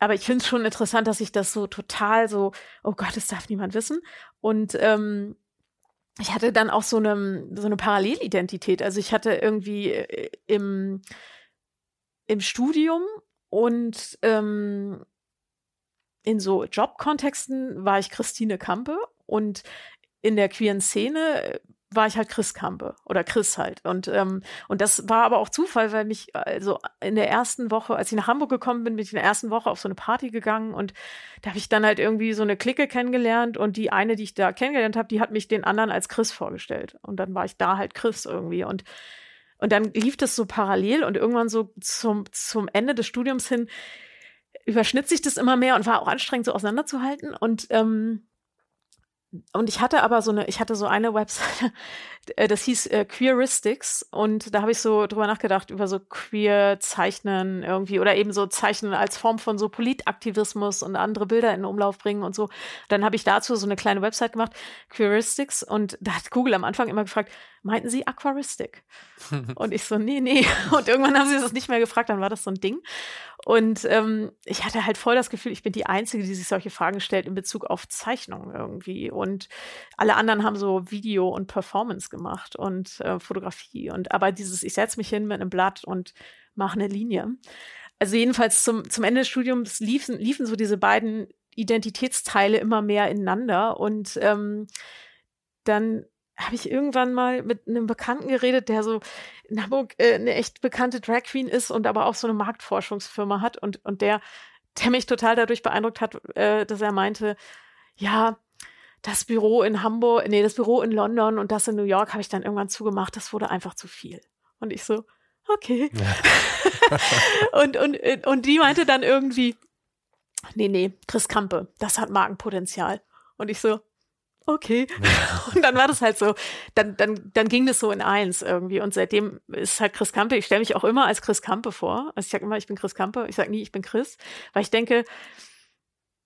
aber ich finde es schon interessant, dass ich das so total so, oh Gott, das darf niemand wissen. Und ähm, ich hatte dann auch so eine, so eine Parallelidentität. Also ich hatte irgendwie äh, im, im Studium und ähm, in so Jobkontexten war ich Christine Kampe und in der queeren Szene war ich halt Chris Kampe oder Chris halt. Und, ähm, und das war aber auch Zufall, weil mich also in der ersten Woche, als ich nach Hamburg gekommen bin, bin ich in der ersten Woche auf so eine Party gegangen und da habe ich dann halt irgendwie so eine Clique kennengelernt und die eine, die ich da kennengelernt habe, die hat mich den anderen als Chris vorgestellt. Und dann war ich da halt Chris irgendwie. Und, und dann lief das so parallel und irgendwann so zum, zum Ende des Studiums hin überschnitt sich das immer mehr und war auch anstrengend, so auseinanderzuhalten. Und ähm, und ich hatte aber so eine, ich hatte so eine Website, äh, das hieß äh, Queeristics und da habe ich so drüber nachgedacht über so queer Zeichnen irgendwie oder eben so Zeichnen als Form von so Politaktivismus und andere Bilder in den Umlauf bringen und so. Dann habe ich dazu so eine kleine Website gemacht, Queeristics und da hat Google am Anfang immer gefragt, meinten Sie Aquaristik? und ich so, nee, nee. Und irgendwann haben sie das nicht mehr gefragt, dann war das so ein Ding. Und ähm, ich hatte halt voll das Gefühl, ich bin die Einzige, die sich solche Fragen stellt in Bezug auf Zeichnung irgendwie. Und alle anderen haben so Video und Performance gemacht und äh, Fotografie. Und aber dieses, ich setze mich hin mit einem Blatt und mache eine Linie. Also jedenfalls zum, zum Ende des Studiums liefen, liefen so diese beiden Identitätsteile immer mehr ineinander. Und ähm, dann habe ich irgendwann mal mit einem Bekannten geredet, der so in Hamburg äh, eine echt bekannte Drag Queen ist und aber auch so eine Marktforschungsfirma hat und, und der, der mich total dadurch beeindruckt hat, äh, dass er meinte, ja, das Büro in Hamburg, nee, das Büro in London und das in New York habe ich dann irgendwann zugemacht, das wurde einfach zu viel. Und ich so, okay. Ja. und, und, und die meinte dann irgendwie, nee, nee, Chris Kampe, das hat Markenpotenzial. Und ich so, okay. Ja. Und dann war das halt so, dann, dann, dann ging das so in eins irgendwie. Und seitdem ist halt Chris Kampe, ich stelle mich auch immer als Chris Kampe vor. Also ich sage immer, ich bin Chris Kampe, ich sage nie, ich bin Chris, weil ich denke,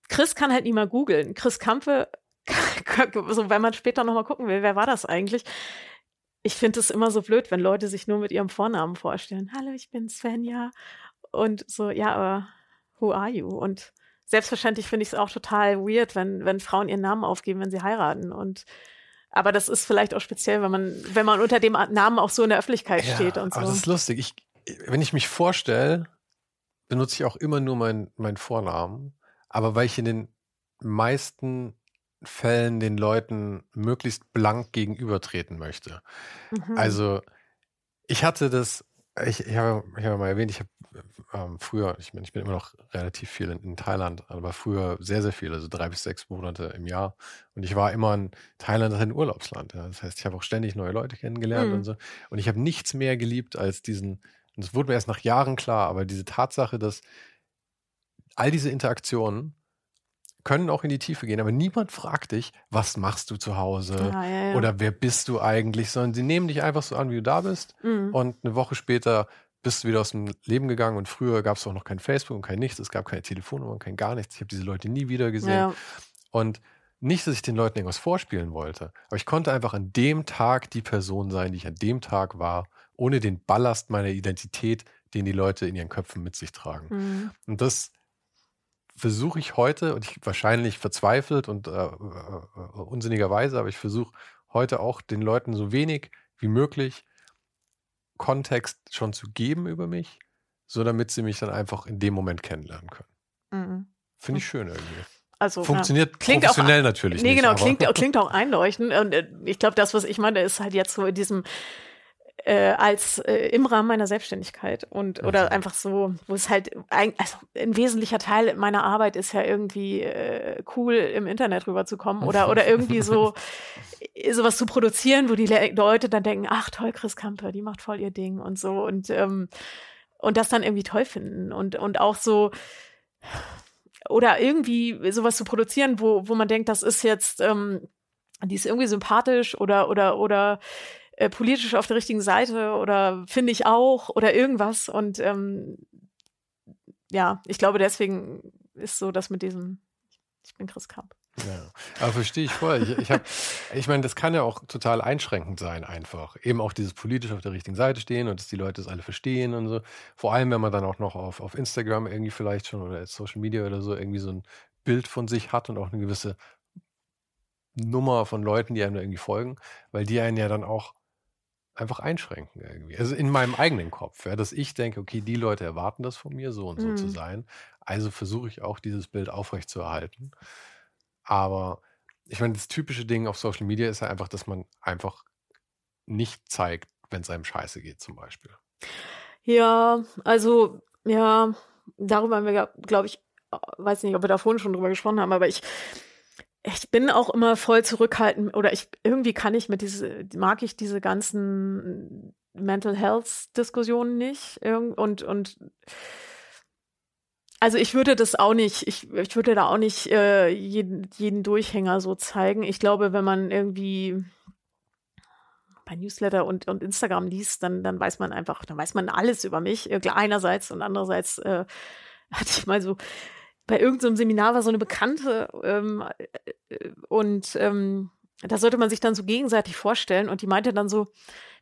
Chris kann halt nie mal googeln. Chris Kampe, so wenn man später nochmal gucken will, wer war das eigentlich? Ich finde es immer so blöd, wenn Leute sich nur mit ihrem Vornamen vorstellen. Hallo, ich bin Svenja. Und so, ja, aber who are you? Und selbstverständlich finde ich es auch total weird, wenn, wenn Frauen ihren Namen aufgeben, wenn sie heiraten. Und aber das ist vielleicht auch speziell, wenn man, wenn man unter dem Namen auch so in der Öffentlichkeit ja, steht und so. Aber das ist lustig. Ich, wenn ich mich vorstelle, benutze ich auch immer nur meinen mein Vornamen. Aber weil ich in den meisten Fällen den Leuten möglichst blank gegenübertreten möchte. Mhm. Also ich hatte das ich, ich habe ich hab mal erwähnt, ich habe ähm, früher, ich, bin, ich bin immer noch relativ viel in, in, Thailand, aber früher sehr, sehr viel, also drei bis sechs Monate im Jahr. Und ich war immer in Thailand ein Urlaubsland. Ja. Das heißt, ich habe auch ständig neue Leute kennengelernt mhm. und so. Und ich habe nichts mehr geliebt als diesen, und das wurde mir erst nach Jahren klar, aber diese Tatsache, dass all diese Interaktionen können auch in die Tiefe gehen, aber niemand fragt dich, was machst du zu Hause ah, ja, ja. oder wer bist du eigentlich, sondern sie nehmen dich einfach so an, wie du da bist mhm. und eine Woche später bist du wieder aus dem Leben gegangen und früher gab es auch noch kein Facebook und kein nichts, es gab keine Telefonnummer, kein gar nichts. Ich habe diese Leute nie wieder gesehen. Ja. Und nicht, dass ich den Leuten irgendwas vorspielen wollte, aber ich konnte einfach an dem Tag die Person sein, die ich an dem Tag war, ohne den Ballast meiner Identität, den die Leute in ihren Köpfen mit sich tragen. Mhm. Und das versuche ich heute, und ich wahrscheinlich verzweifelt und äh, äh, äh, unsinnigerweise, aber ich versuche heute auch den Leuten so wenig wie möglich Kontext schon zu geben über mich, so damit sie mich dann einfach in dem Moment kennenlernen können. Mhm. Finde ich schön irgendwie. Also, Funktioniert ja. klingt professionell auch, natürlich nee, nicht. genau, klingt, klingt auch einleuchtend. Und äh, ich glaube, das, was ich meine, ist halt jetzt so in diesem äh, als äh, im Rahmen meiner Selbstständigkeit und oder einfach so, wo es halt ein, also ein wesentlicher Teil meiner Arbeit ist ja irgendwie äh, cool im Internet rüberzukommen oder oder irgendwie so sowas zu produzieren, wo die Le Leute dann denken, ach toll, Chris Kamper, die macht voll ihr Ding und so und ähm, und das dann irgendwie toll finden und und auch so oder irgendwie sowas zu produzieren, wo wo man denkt, das ist jetzt ähm, die ist irgendwie sympathisch oder oder oder äh, politisch auf der richtigen Seite oder finde ich auch oder irgendwas. Und ähm, ja, ich glaube, deswegen ist so das mit diesem, ich bin Chris Kamp. Ja, aber verstehe ich voll. Ich, ich, ich meine, das kann ja auch total einschränkend sein, einfach. Eben auch dieses politisch auf der richtigen Seite stehen und dass die Leute das alle verstehen und so. Vor allem, wenn man dann auch noch auf, auf Instagram irgendwie vielleicht schon oder Social Media oder so irgendwie so ein Bild von sich hat und auch eine gewisse Nummer von Leuten, die einem da irgendwie folgen, weil die einen ja dann auch einfach einschränken irgendwie. Also in meinem eigenen Kopf, ja, dass ich denke, okay, die Leute erwarten das von mir, so und so zu mhm. sein. Also versuche ich auch dieses Bild aufrechtzuerhalten. Aber ich meine, das typische Ding auf Social Media ist ja einfach, dass man einfach nicht zeigt, wenn es einem scheiße geht, zum Beispiel. Ja, also, ja, darüber haben wir, glaube ich, weiß nicht, ob wir da vorhin schon drüber gesprochen haben, aber ich, ich bin auch immer voll zurückhaltend oder ich irgendwie kann ich mit diese mag ich diese ganzen Mental Health Diskussionen nicht und und also ich würde das auch nicht, ich, ich würde da auch nicht äh, jeden, jeden Durchhänger so zeigen. Ich glaube, wenn man irgendwie bei Newsletter und, und Instagram liest, dann, dann weiß man einfach, dann weiß man alles über mich. Einerseits und andererseits äh, hatte ich mal so bei irgendeinem Seminar war so eine Bekannte ähm, äh, und ähm, da sollte man sich dann so gegenseitig vorstellen und die meinte dann so,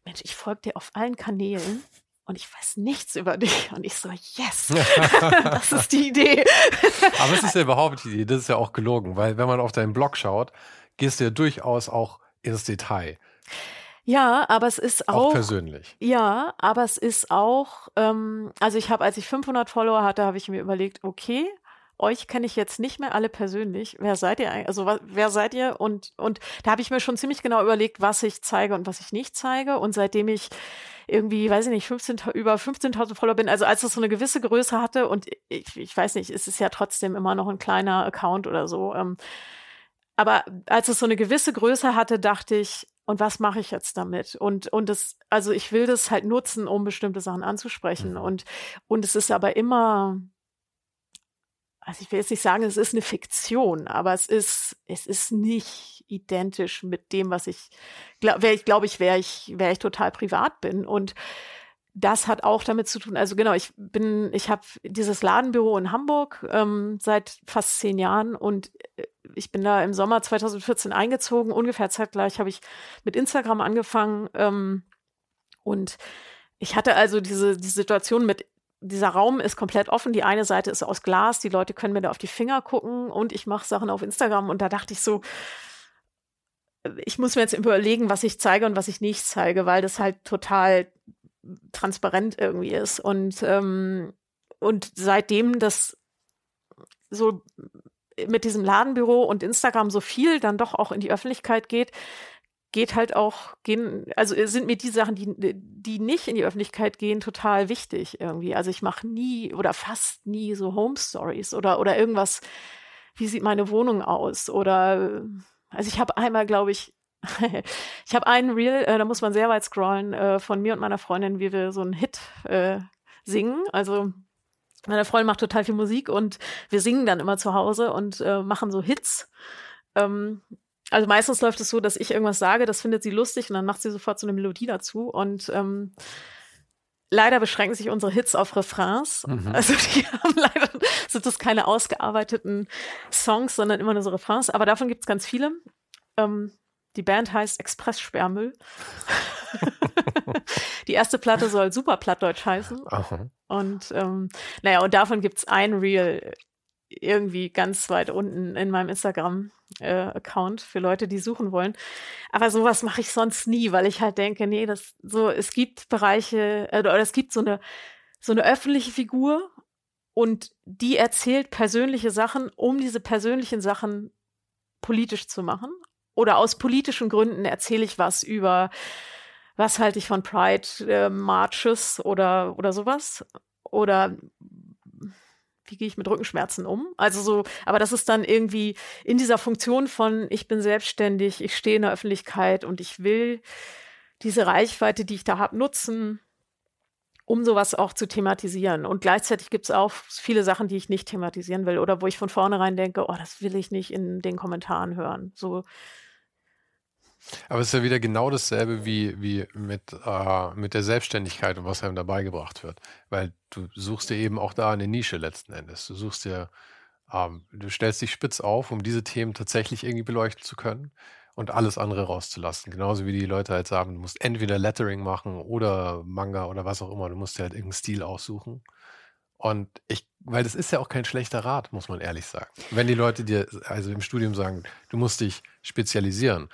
Mensch, ich folge dir auf allen Kanälen und ich weiß nichts über dich. Und ich so, yes, das ist die Idee. Aber es ist ja überhaupt die Idee, das ist ja auch gelogen, weil wenn man auf deinen Blog schaut, gehst du ja durchaus auch ins Detail. Ja, aber es ist auch, auch persönlich. Ja, aber es ist auch, ähm, also ich habe, als ich 500 Follower hatte, habe ich mir überlegt, okay, euch kenne ich jetzt nicht mehr alle persönlich. Wer seid ihr eigentlich? Also wer seid ihr? Und, und da habe ich mir schon ziemlich genau überlegt, was ich zeige und was ich nicht zeige. Und seitdem ich irgendwie, weiß ich nicht, 15, über 15.000 Follower bin, also als es so eine gewisse Größe hatte und ich, ich weiß nicht, es ist ja trotzdem immer noch ein kleiner Account oder so. Ähm, aber als es so eine gewisse Größe hatte, dachte ich, und was mache ich jetzt damit? Und, und das, also ich will das halt nutzen, um bestimmte Sachen anzusprechen. Mhm. Und, und es ist aber immer, also ich will jetzt nicht sagen, es ist eine Fiktion, aber es ist, es ist nicht identisch mit dem, was ich, glaube ich, glaube ich, wäre ich, wäre ich total privat bin. Und das hat auch damit zu tun, also genau, ich bin, ich habe dieses Ladenbüro in Hamburg ähm, seit fast zehn Jahren und äh, ich bin da im Sommer 2014 eingezogen. Ungefähr zeitgleich habe ich mit Instagram angefangen ähm, und ich hatte also diese, die Situation mit dieser Raum ist komplett offen. Die eine Seite ist aus Glas, die Leute können mir da auf die Finger gucken und ich mache Sachen auf Instagram und da dachte ich so, ich muss mir jetzt überlegen, was ich zeige und was ich nicht zeige, weil das halt total transparent irgendwie ist. Und, ähm, und seitdem das so mit diesem Ladenbüro und Instagram so viel dann doch auch in die Öffentlichkeit geht, geht halt auch, gehen, also sind mir die Sachen, die, die nicht in die Öffentlichkeit gehen, total wichtig irgendwie. Also ich mache nie oder fast nie so Home Stories oder, oder irgendwas, wie sieht meine Wohnung aus? Oder also ich habe einmal, glaube ich, ich habe einen Reel, äh, da muss man sehr weit scrollen, äh, von mir und meiner Freundin, wie wir so einen Hit äh, singen. Also meine Freundin macht total viel Musik und wir singen dann immer zu Hause und äh, machen so Hits. Ähm, also meistens läuft es so, dass ich irgendwas sage, das findet sie lustig und dann macht sie sofort so eine Melodie dazu. Und ähm, leider beschränken sich unsere Hits auf Refrains. Mhm. Also die haben leider sind das keine ausgearbeiteten Songs, sondern immer nur so Refrains. Aber davon gibt es ganz viele. Ähm, die Band heißt Express Sperrmüll. die erste Platte soll super Plattdeutsch heißen. Aha. Und ähm, naja, und davon gibt es ein Reel irgendwie ganz weit unten in meinem Instagram äh, für Leute, die suchen wollen. Aber sowas mache ich sonst nie, weil ich halt denke, nee, das so, es gibt Bereiche, äh, oder es gibt so eine, so eine öffentliche Figur und die erzählt persönliche Sachen, um diese persönlichen Sachen politisch zu machen. Oder aus politischen Gründen erzähle ich was über was halte ich von Pride äh, Marches oder, oder sowas? Oder wie gehe ich mit Rückenschmerzen um? Also so, aber das ist dann irgendwie in dieser Funktion von, ich bin selbstständig, ich stehe in der Öffentlichkeit und ich will diese Reichweite, die ich da habe, nutzen, um sowas auch zu thematisieren. Und gleichzeitig gibt es auch viele Sachen, die ich nicht thematisieren will oder wo ich von vornherein denke, oh, das will ich nicht in den Kommentaren hören. So. Aber es ist ja wieder genau dasselbe wie, wie mit, äh, mit der Selbstständigkeit und was einem dabei gebracht wird. Weil du suchst dir eben auch da eine Nische letzten Endes. Du suchst dir, ähm, du stellst dich spitz auf, um diese Themen tatsächlich irgendwie beleuchten zu können und alles andere rauszulassen. Genauso wie die Leute halt sagen, du musst entweder Lettering machen oder Manga oder was auch immer. Du musst dir halt irgendeinen Stil aussuchen. Und ich, weil das ist ja auch kein schlechter Rat, muss man ehrlich sagen. Wenn die Leute dir also im Studium sagen, du musst dich spezialisieren,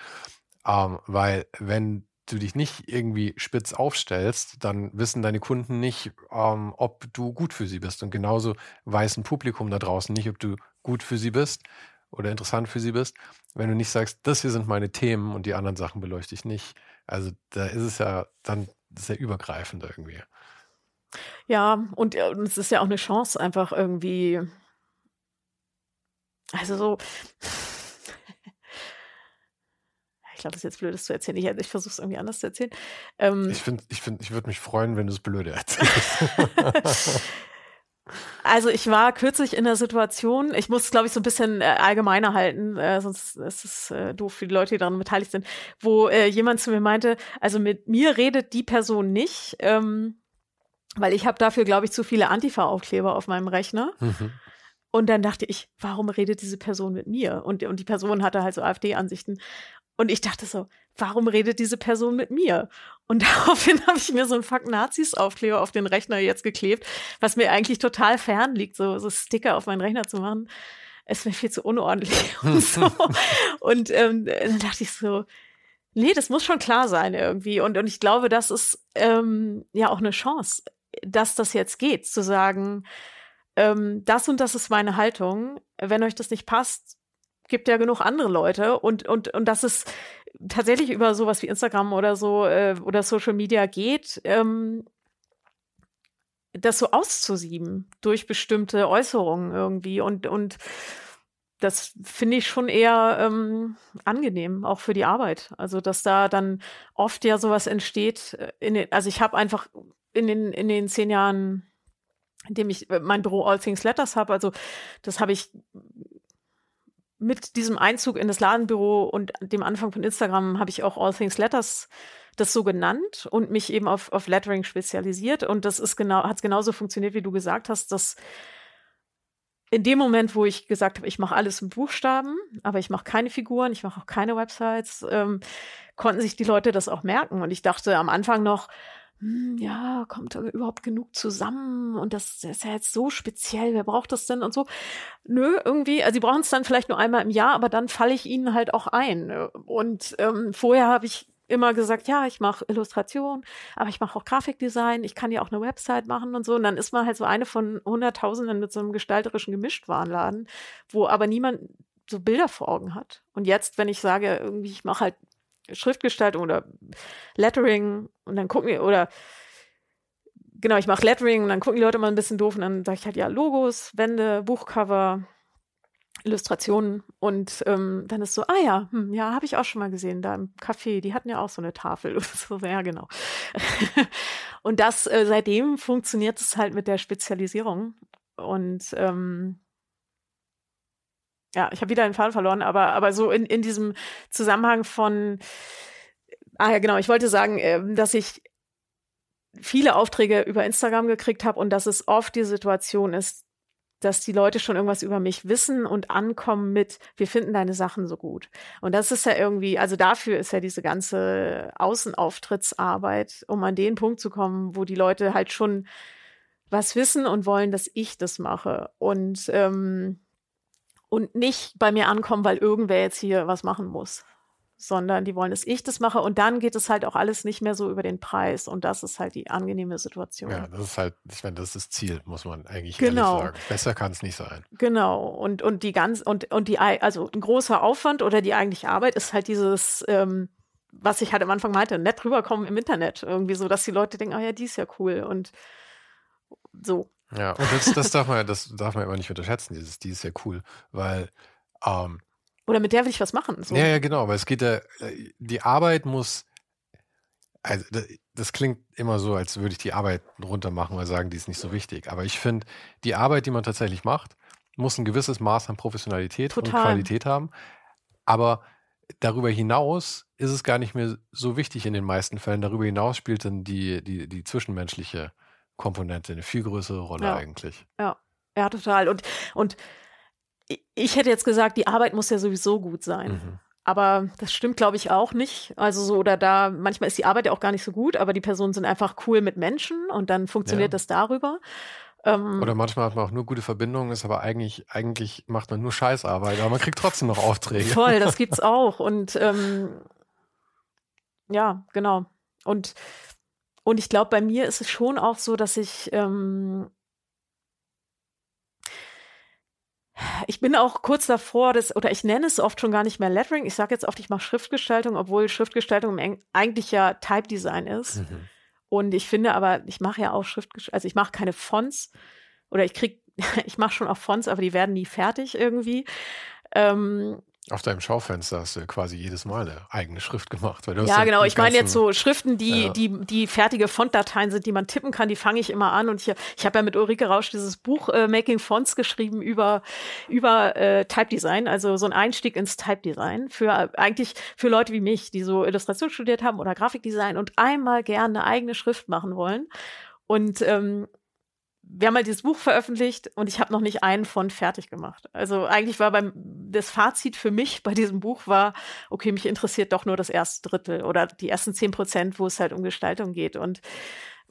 ähm, weil wenn du dich nicht irgendwie spitz aufstellst, dann wissen deine Kunden nicht, ähm, ob du gut für sie bist. Und genauso weiß ein Publikum da draußen nicht, ob du gut für sie bist oder interessant für sie bist, wenn du nicht sagst, das hier sind meine Themen und die anderen Sachen beleuchte ich nicht. Also da ist es ja dann sehr übergreifend irgendwie. Ja, und, äh, und es ist ja auch eine Chance, einfach irgendwie, also so, glaube, das ist jetzt blöd, das zu erzählen. Ich, ich versuche es irgendwie anders zu erzählen. Ähm, ich finde, ich, find, ich würde mich freuen, wenn du es blöde erzählst. Also ich war kürzlich in der Situation, ich muss es, glaube ich, so ein bisschen äh, allgemeiner halten, äh, sonst ist es äh, doof für die Leute, die daran beteiligt sind, wo äh, jemand zu mir meinte, also mit mir redet die Person nicht, ähm, weil ich habe dafür, glaube ich, zu viele Antifa-Aufkleber auf meinem Rechner. Mhm. Und dann dachte ich, warum redet diese Person mit mir? Und, und die Person hatte halt so AfD-Ansichten. Und ich dachte so, warum redet diese Person mit mir? Und daraufhin habe ich mir so einen Fuck Nazis Aufkleber auf den Rechner jetzt geklebt, was mir eigentlich total fern liegt, so, so Sticker auf meinen Rechner zu machen. Es wäre viel zu unordentlich und so. und ähm, dann dachte ich so, nee, das muss schon klar sein irgendwie. Und, und ich glaube, das ist ähm, ja auch eine Chance, dass das jetzt geht, zu sagen, ähm, das und das ist meine Haltung. Wenn euch das nicht passt, gibt ja genug andere Leute und, und, und dass es tatsächlich über sowas wie Instagram oder so äh, oder Social Media geht, ähm, das so auszusieben durch bestimmte Äußerungen irgendwie und, und das finde ich schon eher ähm, angenehm, auch für die Arbeit. Also, dass da dann oft ja sowas entsteht. Äh, den, also ich habe einfach in den, in den zehn Jahren, in dem ich mein Büro All Things Letters habe, also das habe ich mit diesem Einzug in das Ladenbüro und dem Anfang von Instagram habe ich auch All Things Letters das so genannt und mich eben auf, auf Lettering spezialisiert. Und das ist genau, hat genauso funktioniert, wie du gesagt hast, dass in dem Moment, wo ich gesagt habe, ich mache alles in Buchstaben, aber ich mache keine Figuren, ich mache auch keine Websites, ähm, konnten sich die Leute das auch merken. Und ich dachte am Anfang noch, hm, ja, kommt überhaupt genug zusammen und das, ist ja jetzt so speziell, wer braucht das denn und so. Nö, irgendwie, also sie brauchen es dann vielleicht nur einmal im Jahr, aber dann falle ich ihnen halt auch ein. Und ähm, vorher habe ich immer gesagt, ja, ich mache Illustration, aber ich mache auch Grafikdesign, ich kann ja auch eine Website machen und so. Und dann ist man halt so eine von Hunderttausenden mit so einem gestalterischen Gemischtwarenladen, wo aber niemand so Bilder vor Augen hat. Und jetzt, wenn ich sage, irgendwie, ich mache halt Schriftgestaltung oder Lettering und dann gucken die, oder genau, ich mache Lettering und dann gucken die Leute mal ein bisschen doof und dann sage ich halt ja Logos, Wände, Buchcover, Illustrationen und ähm, dann ist so, ah ja, hm, ja, habe ich auch schon mal gesehen, da im Café, die hatten ja auch so eine Tafel. so, ja, genau. und das, äh, seitdem funktioniert es halt mit der Spezialisierung und ähm, ja, ich habe wieder den Faden verloren, aber, aber so in, in diesem Zusammenhang von, ah ja, genau, ich wollte sagen, äh, dass ich viele Aufträge über Instagram gekriegt habe und dass es oft die Situation ist, dass die Leute schon irgendwas über mich wissen und ankommen mit, wir finden deine Sachen so gut. Und das ist ja irgendwie, also dafür ist ja diese ganze Außenauftrittsarbeit, um an den Punkt zu kommen, wo die Leute halt schon was wissen und wollen, dass ich das mache. Und ähm, und nicht bei mir ankommen, weil irgendwer jetzt hier was machen muss, sondern die wollen, dass ich das mache und dann geht es halt auch alles nicht mehr so über den Preis und das ist halt die angenehme Situation. Ja, das ist halt, ich meine, das ist das Ziel, muss man eigentlich genau. sagen. Besser kann es nicht sein. Genau und und die ganz und und die also ein großer Aufwand oder die eigentliche Arbeit ist halt dieses ähm, was ich halt am Anfang meinte, nett rüberkommen im Internet. Irgendwie so, dass die Leute denken, oh ja, die ist ja cool und so. Ja, und das, das darf man, das darf man immer nicht unterschätzen, dieses, die ist ja cool, weil ähm, oder mit der will ich was machen. So. Ja, ja, genau, weil es geht ja, die Arbeit muss, also das klingt immer so, als würde ich die Arbeit runter machen oder sagen, die ist nicht so wichtig. Aber ich finde, die Arbeit, die man tatsächlich macht, muss ein gewisses Maß an Professionalität Total. und Qualität haben. Aber darüber hinaus ist es gar nicht mehr so wichtig in den meisten Fällen. Darüber hinaus spielt dann die, die, die zwischenmenschliche Komponente eine viel größere Rolle ja. eigentlich. Ja, ja, total. Und, und ich hätte jetzt gesagt, die Arbeit muss ja sowieso gut sein. Mhm. Aber das stimmt, glaube ich, auch nicht. Also so, oder da, manchmal ist die Arbeit ja auch gar nicht so gut, aber die Personen sind einfach cool mit Menschen und dann funktioniert ja. das darüber. Ähm, Oder manchmal hat man auch nur gute Verbindungen, ist aber eigentlich, eigentlich macht man nur Scheißarbeit, aber man kriegt trotzdem noch Aufträge. Voll, das gibt's auch. Und ähm, ja, genau. Und, und ich glaube, bei mir ist es schon auch so, dass ich ähm, ich bin auch kurz davor, das, oder ich nenne es oft schon gar nicht mehr Lettering. Ich sage jetzt oft, ich mache Schriftgestaltung, obwohl Schriftgestaltung eigentlich ja Type Design ist. Mhm. Und ich finde aber, ich mache ja auch Schriftgestaltung, also ich mache keine Fonts oder ich krieg, ich mache schon auch Fonts, aber die werden nie fertig irgendwie. Ähm, auf deinem Schaufenster hast du quasi jedes Mal eine eigene Schrift gemacht. Ja, genau. Ich meine jetzt so Schriften, die, ja. die, die fertige Fontdateien sind, die man tippen kann, die fange ich immer an. Und ich, ich habe ja mit Ulrike Rausch dieses Buch äh, Making Fonts geschrieben über, über äh, Type Design, also so ein Einstieg ins Type Design für äh, eigentlich für Leute wie mich, die so Illustration studiert haben oder Grafikdesign und einmal gerne eine eigene Schrift machen wollen. Und ähm, wir haben halt dieses Buch veröffentlicht und ich habe noch nicht einen von fertig gemacht. Also eigentlich war beim das Fazit für mich bei diesem Buch war, okay, mich interessiert doch nur das erste Drittel oder die ersten zehn Prozent, wo es halt um Gestaltung geht. Und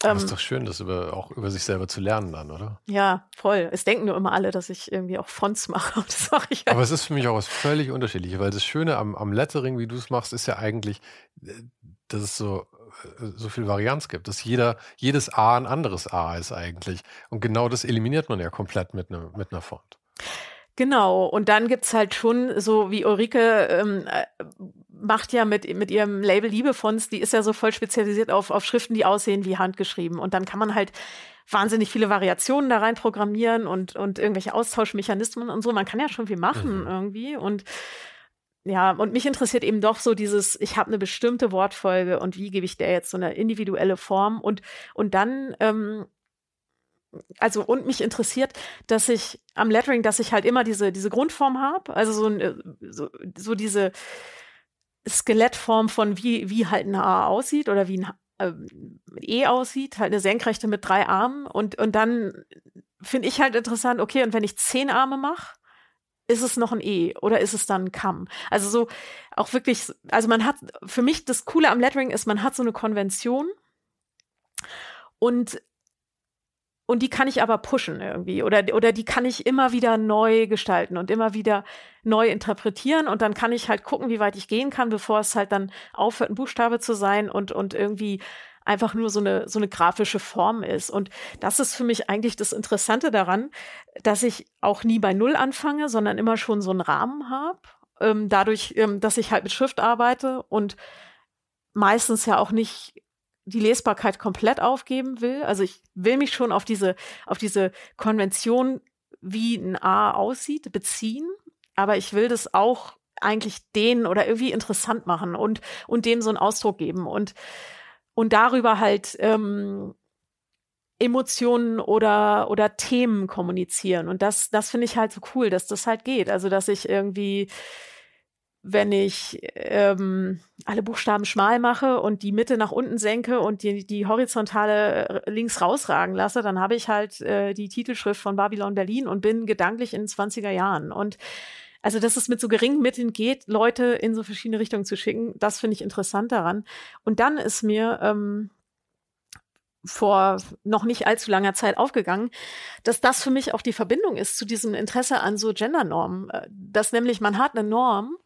ähm, das ist doch schön, das über, auch über sich selber zu lernen dann, oder? Ja, voll. Es denken nur immer alle, dass ich irgendwie auch Fonts mache. Das mache ich halt. Aber es ist für mich auch was völlig unterschiedliches, weil das Schöne am, am Lettering, wie du es machst, ist ja eigentlich, äh, dass es so so viel Varianz gibt, dass jeder, jedes A ein anderes A ist eigentlich. Und genau das eliminiert man ja komplett mit, ne, mit einer Font. Genau, und dann gibt es halt schon, so wie Ulrike ähm, äh, macht ja mit, mit ihrem Label Liebefonts, die ist ja so voll spezialisiert auf, auf Schriften, die aussehen wie handgeschrieben. Und dann kann man halt wahnsinnig viele Variationen da rein programmieren und, und irgendwelche Austauschmechanismen und so. Man kann ja schon viel machen mhm. irgendwie. Und ja, und mich interessiert eben doch so dieses, ich habe eine bestimmte Wortfolge und wie gebe ich der jetzt so eine individuelle Form? Und, und dann, ähm, also und mich interessiert, dass ich am Lettering, dass ich halt immer diese, diese Grundform habe, also so, äh, so, so diese Skelettform von wie, wie halt ein A aussieht oder wie ein äh, E aussieht, halt eine Senkrechte mit drei Armen und, und dann finde ich halt interessant, okay, und wenn ich zehn Arme mache, ist es noch ein E oder ist es dann ein Kamm? Also so auch wirklich, also man hat, für mich das Coole am Lettering ist, man hat so eine Konvention und und die kann ich aber pushen irgendwie oder, oder die kann ich immer wieder neu gestalten und immer wieder neu interpretieren und dann kann ich halt gucken, wie weit ich gehen kann, bevor es halt dann aufhört, ein Buchstabe zu sein und, und irgendwie einfach nur so eine, so eine grafische Form ist. Und das ist für mich eigentlich das Interessante daran, dass ich auch nie bei Null anfange, sondern immer schon so einen Rahmen habe. Ähm, dadurch, ähm, dass ich halt mit Schrift arbeite und meistens ja auch nicht die Lesbarkeit komplett aufgeben will. Also ich will mich schon auf diese, auf diese Konvention, wie ein A aussieht, beziehen. Aber ich will das auch eigentlich denen oder irgendwie interessant machen und, und dem so einen Ausdruck geben. Und und darüber halt ähm, Emotionen oder, oder Themen kommunizieren. Und das, das finde ich halt so cool, dass das halt geht. Also, dass ich irgendwie, wenn ich ähm, alle Buchstaben schmal mache und die Mitte nach unten senke und die, die horizontale äh, links rausragen lasse, dann habe ich halt äh, die Titelschrift von Babylon Berlin und bin gedanklich in den 20er Jahren. Und also, dass es mit so geringen Mitteln geht, Leute in so verschiedene Richtungen zu schicken, das finde ich interessant daran. Und dann ist mir ähm, vor noch nicht allzu langer Zeit aufgegangen, dass das für mich auch die Verbindung ist zu diesem Interesse an so Gendernormen. Äh, dass nämlich man hat eine Norm,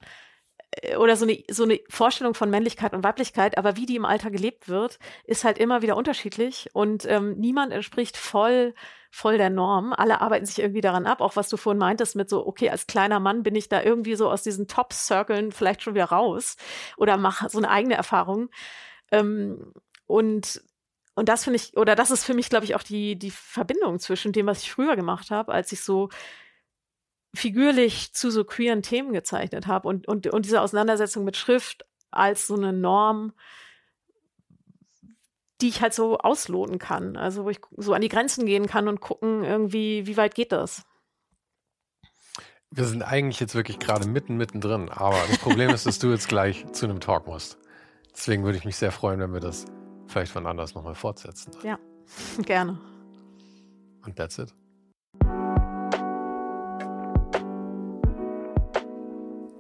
äh, oder so eine, so eine Vorstellung von Männlichkeit und Weiblichkeit, aber wie die im Alter gelebt wird, ist halt immer wieder unterschiedlich und ähm, niemand entspricht voll voll der Norm. Alle arbeiten sich irgendwie daran ab, auch was du vorhin meintest mit so, okay, als kleiner Mann bin ich da irgendwie so aus diesen Top-Circlen vielleicht schon wieder raus oder mache so eine eigene Erfahrung. Ähm, und und das finde ich, oder das ist für mich, glaube ich, auch die, die Verbindung zwischen dem, was ich früher gemacht habe, als ich so figürlich zu so queeren Themen gezeichnet habe und, und, und diese Auseinandersetzung mit Schrift als so eine Norm, die ich halt so ausloten kann. Also wo ich so an die Grenzen gehen kann und gucken, irgendwie, wie weit geht das? Wir sind eigentlich jetzt wirklich gerade mitten, mittendrin, aber das Problem ist, dass du jetzt gleich zu einem Talk musst. Deswegen würde ich mich sehr freuen, wenn wir das vielleicht von anders nochmal fortsetzen. Ja, gerne. Und that's it.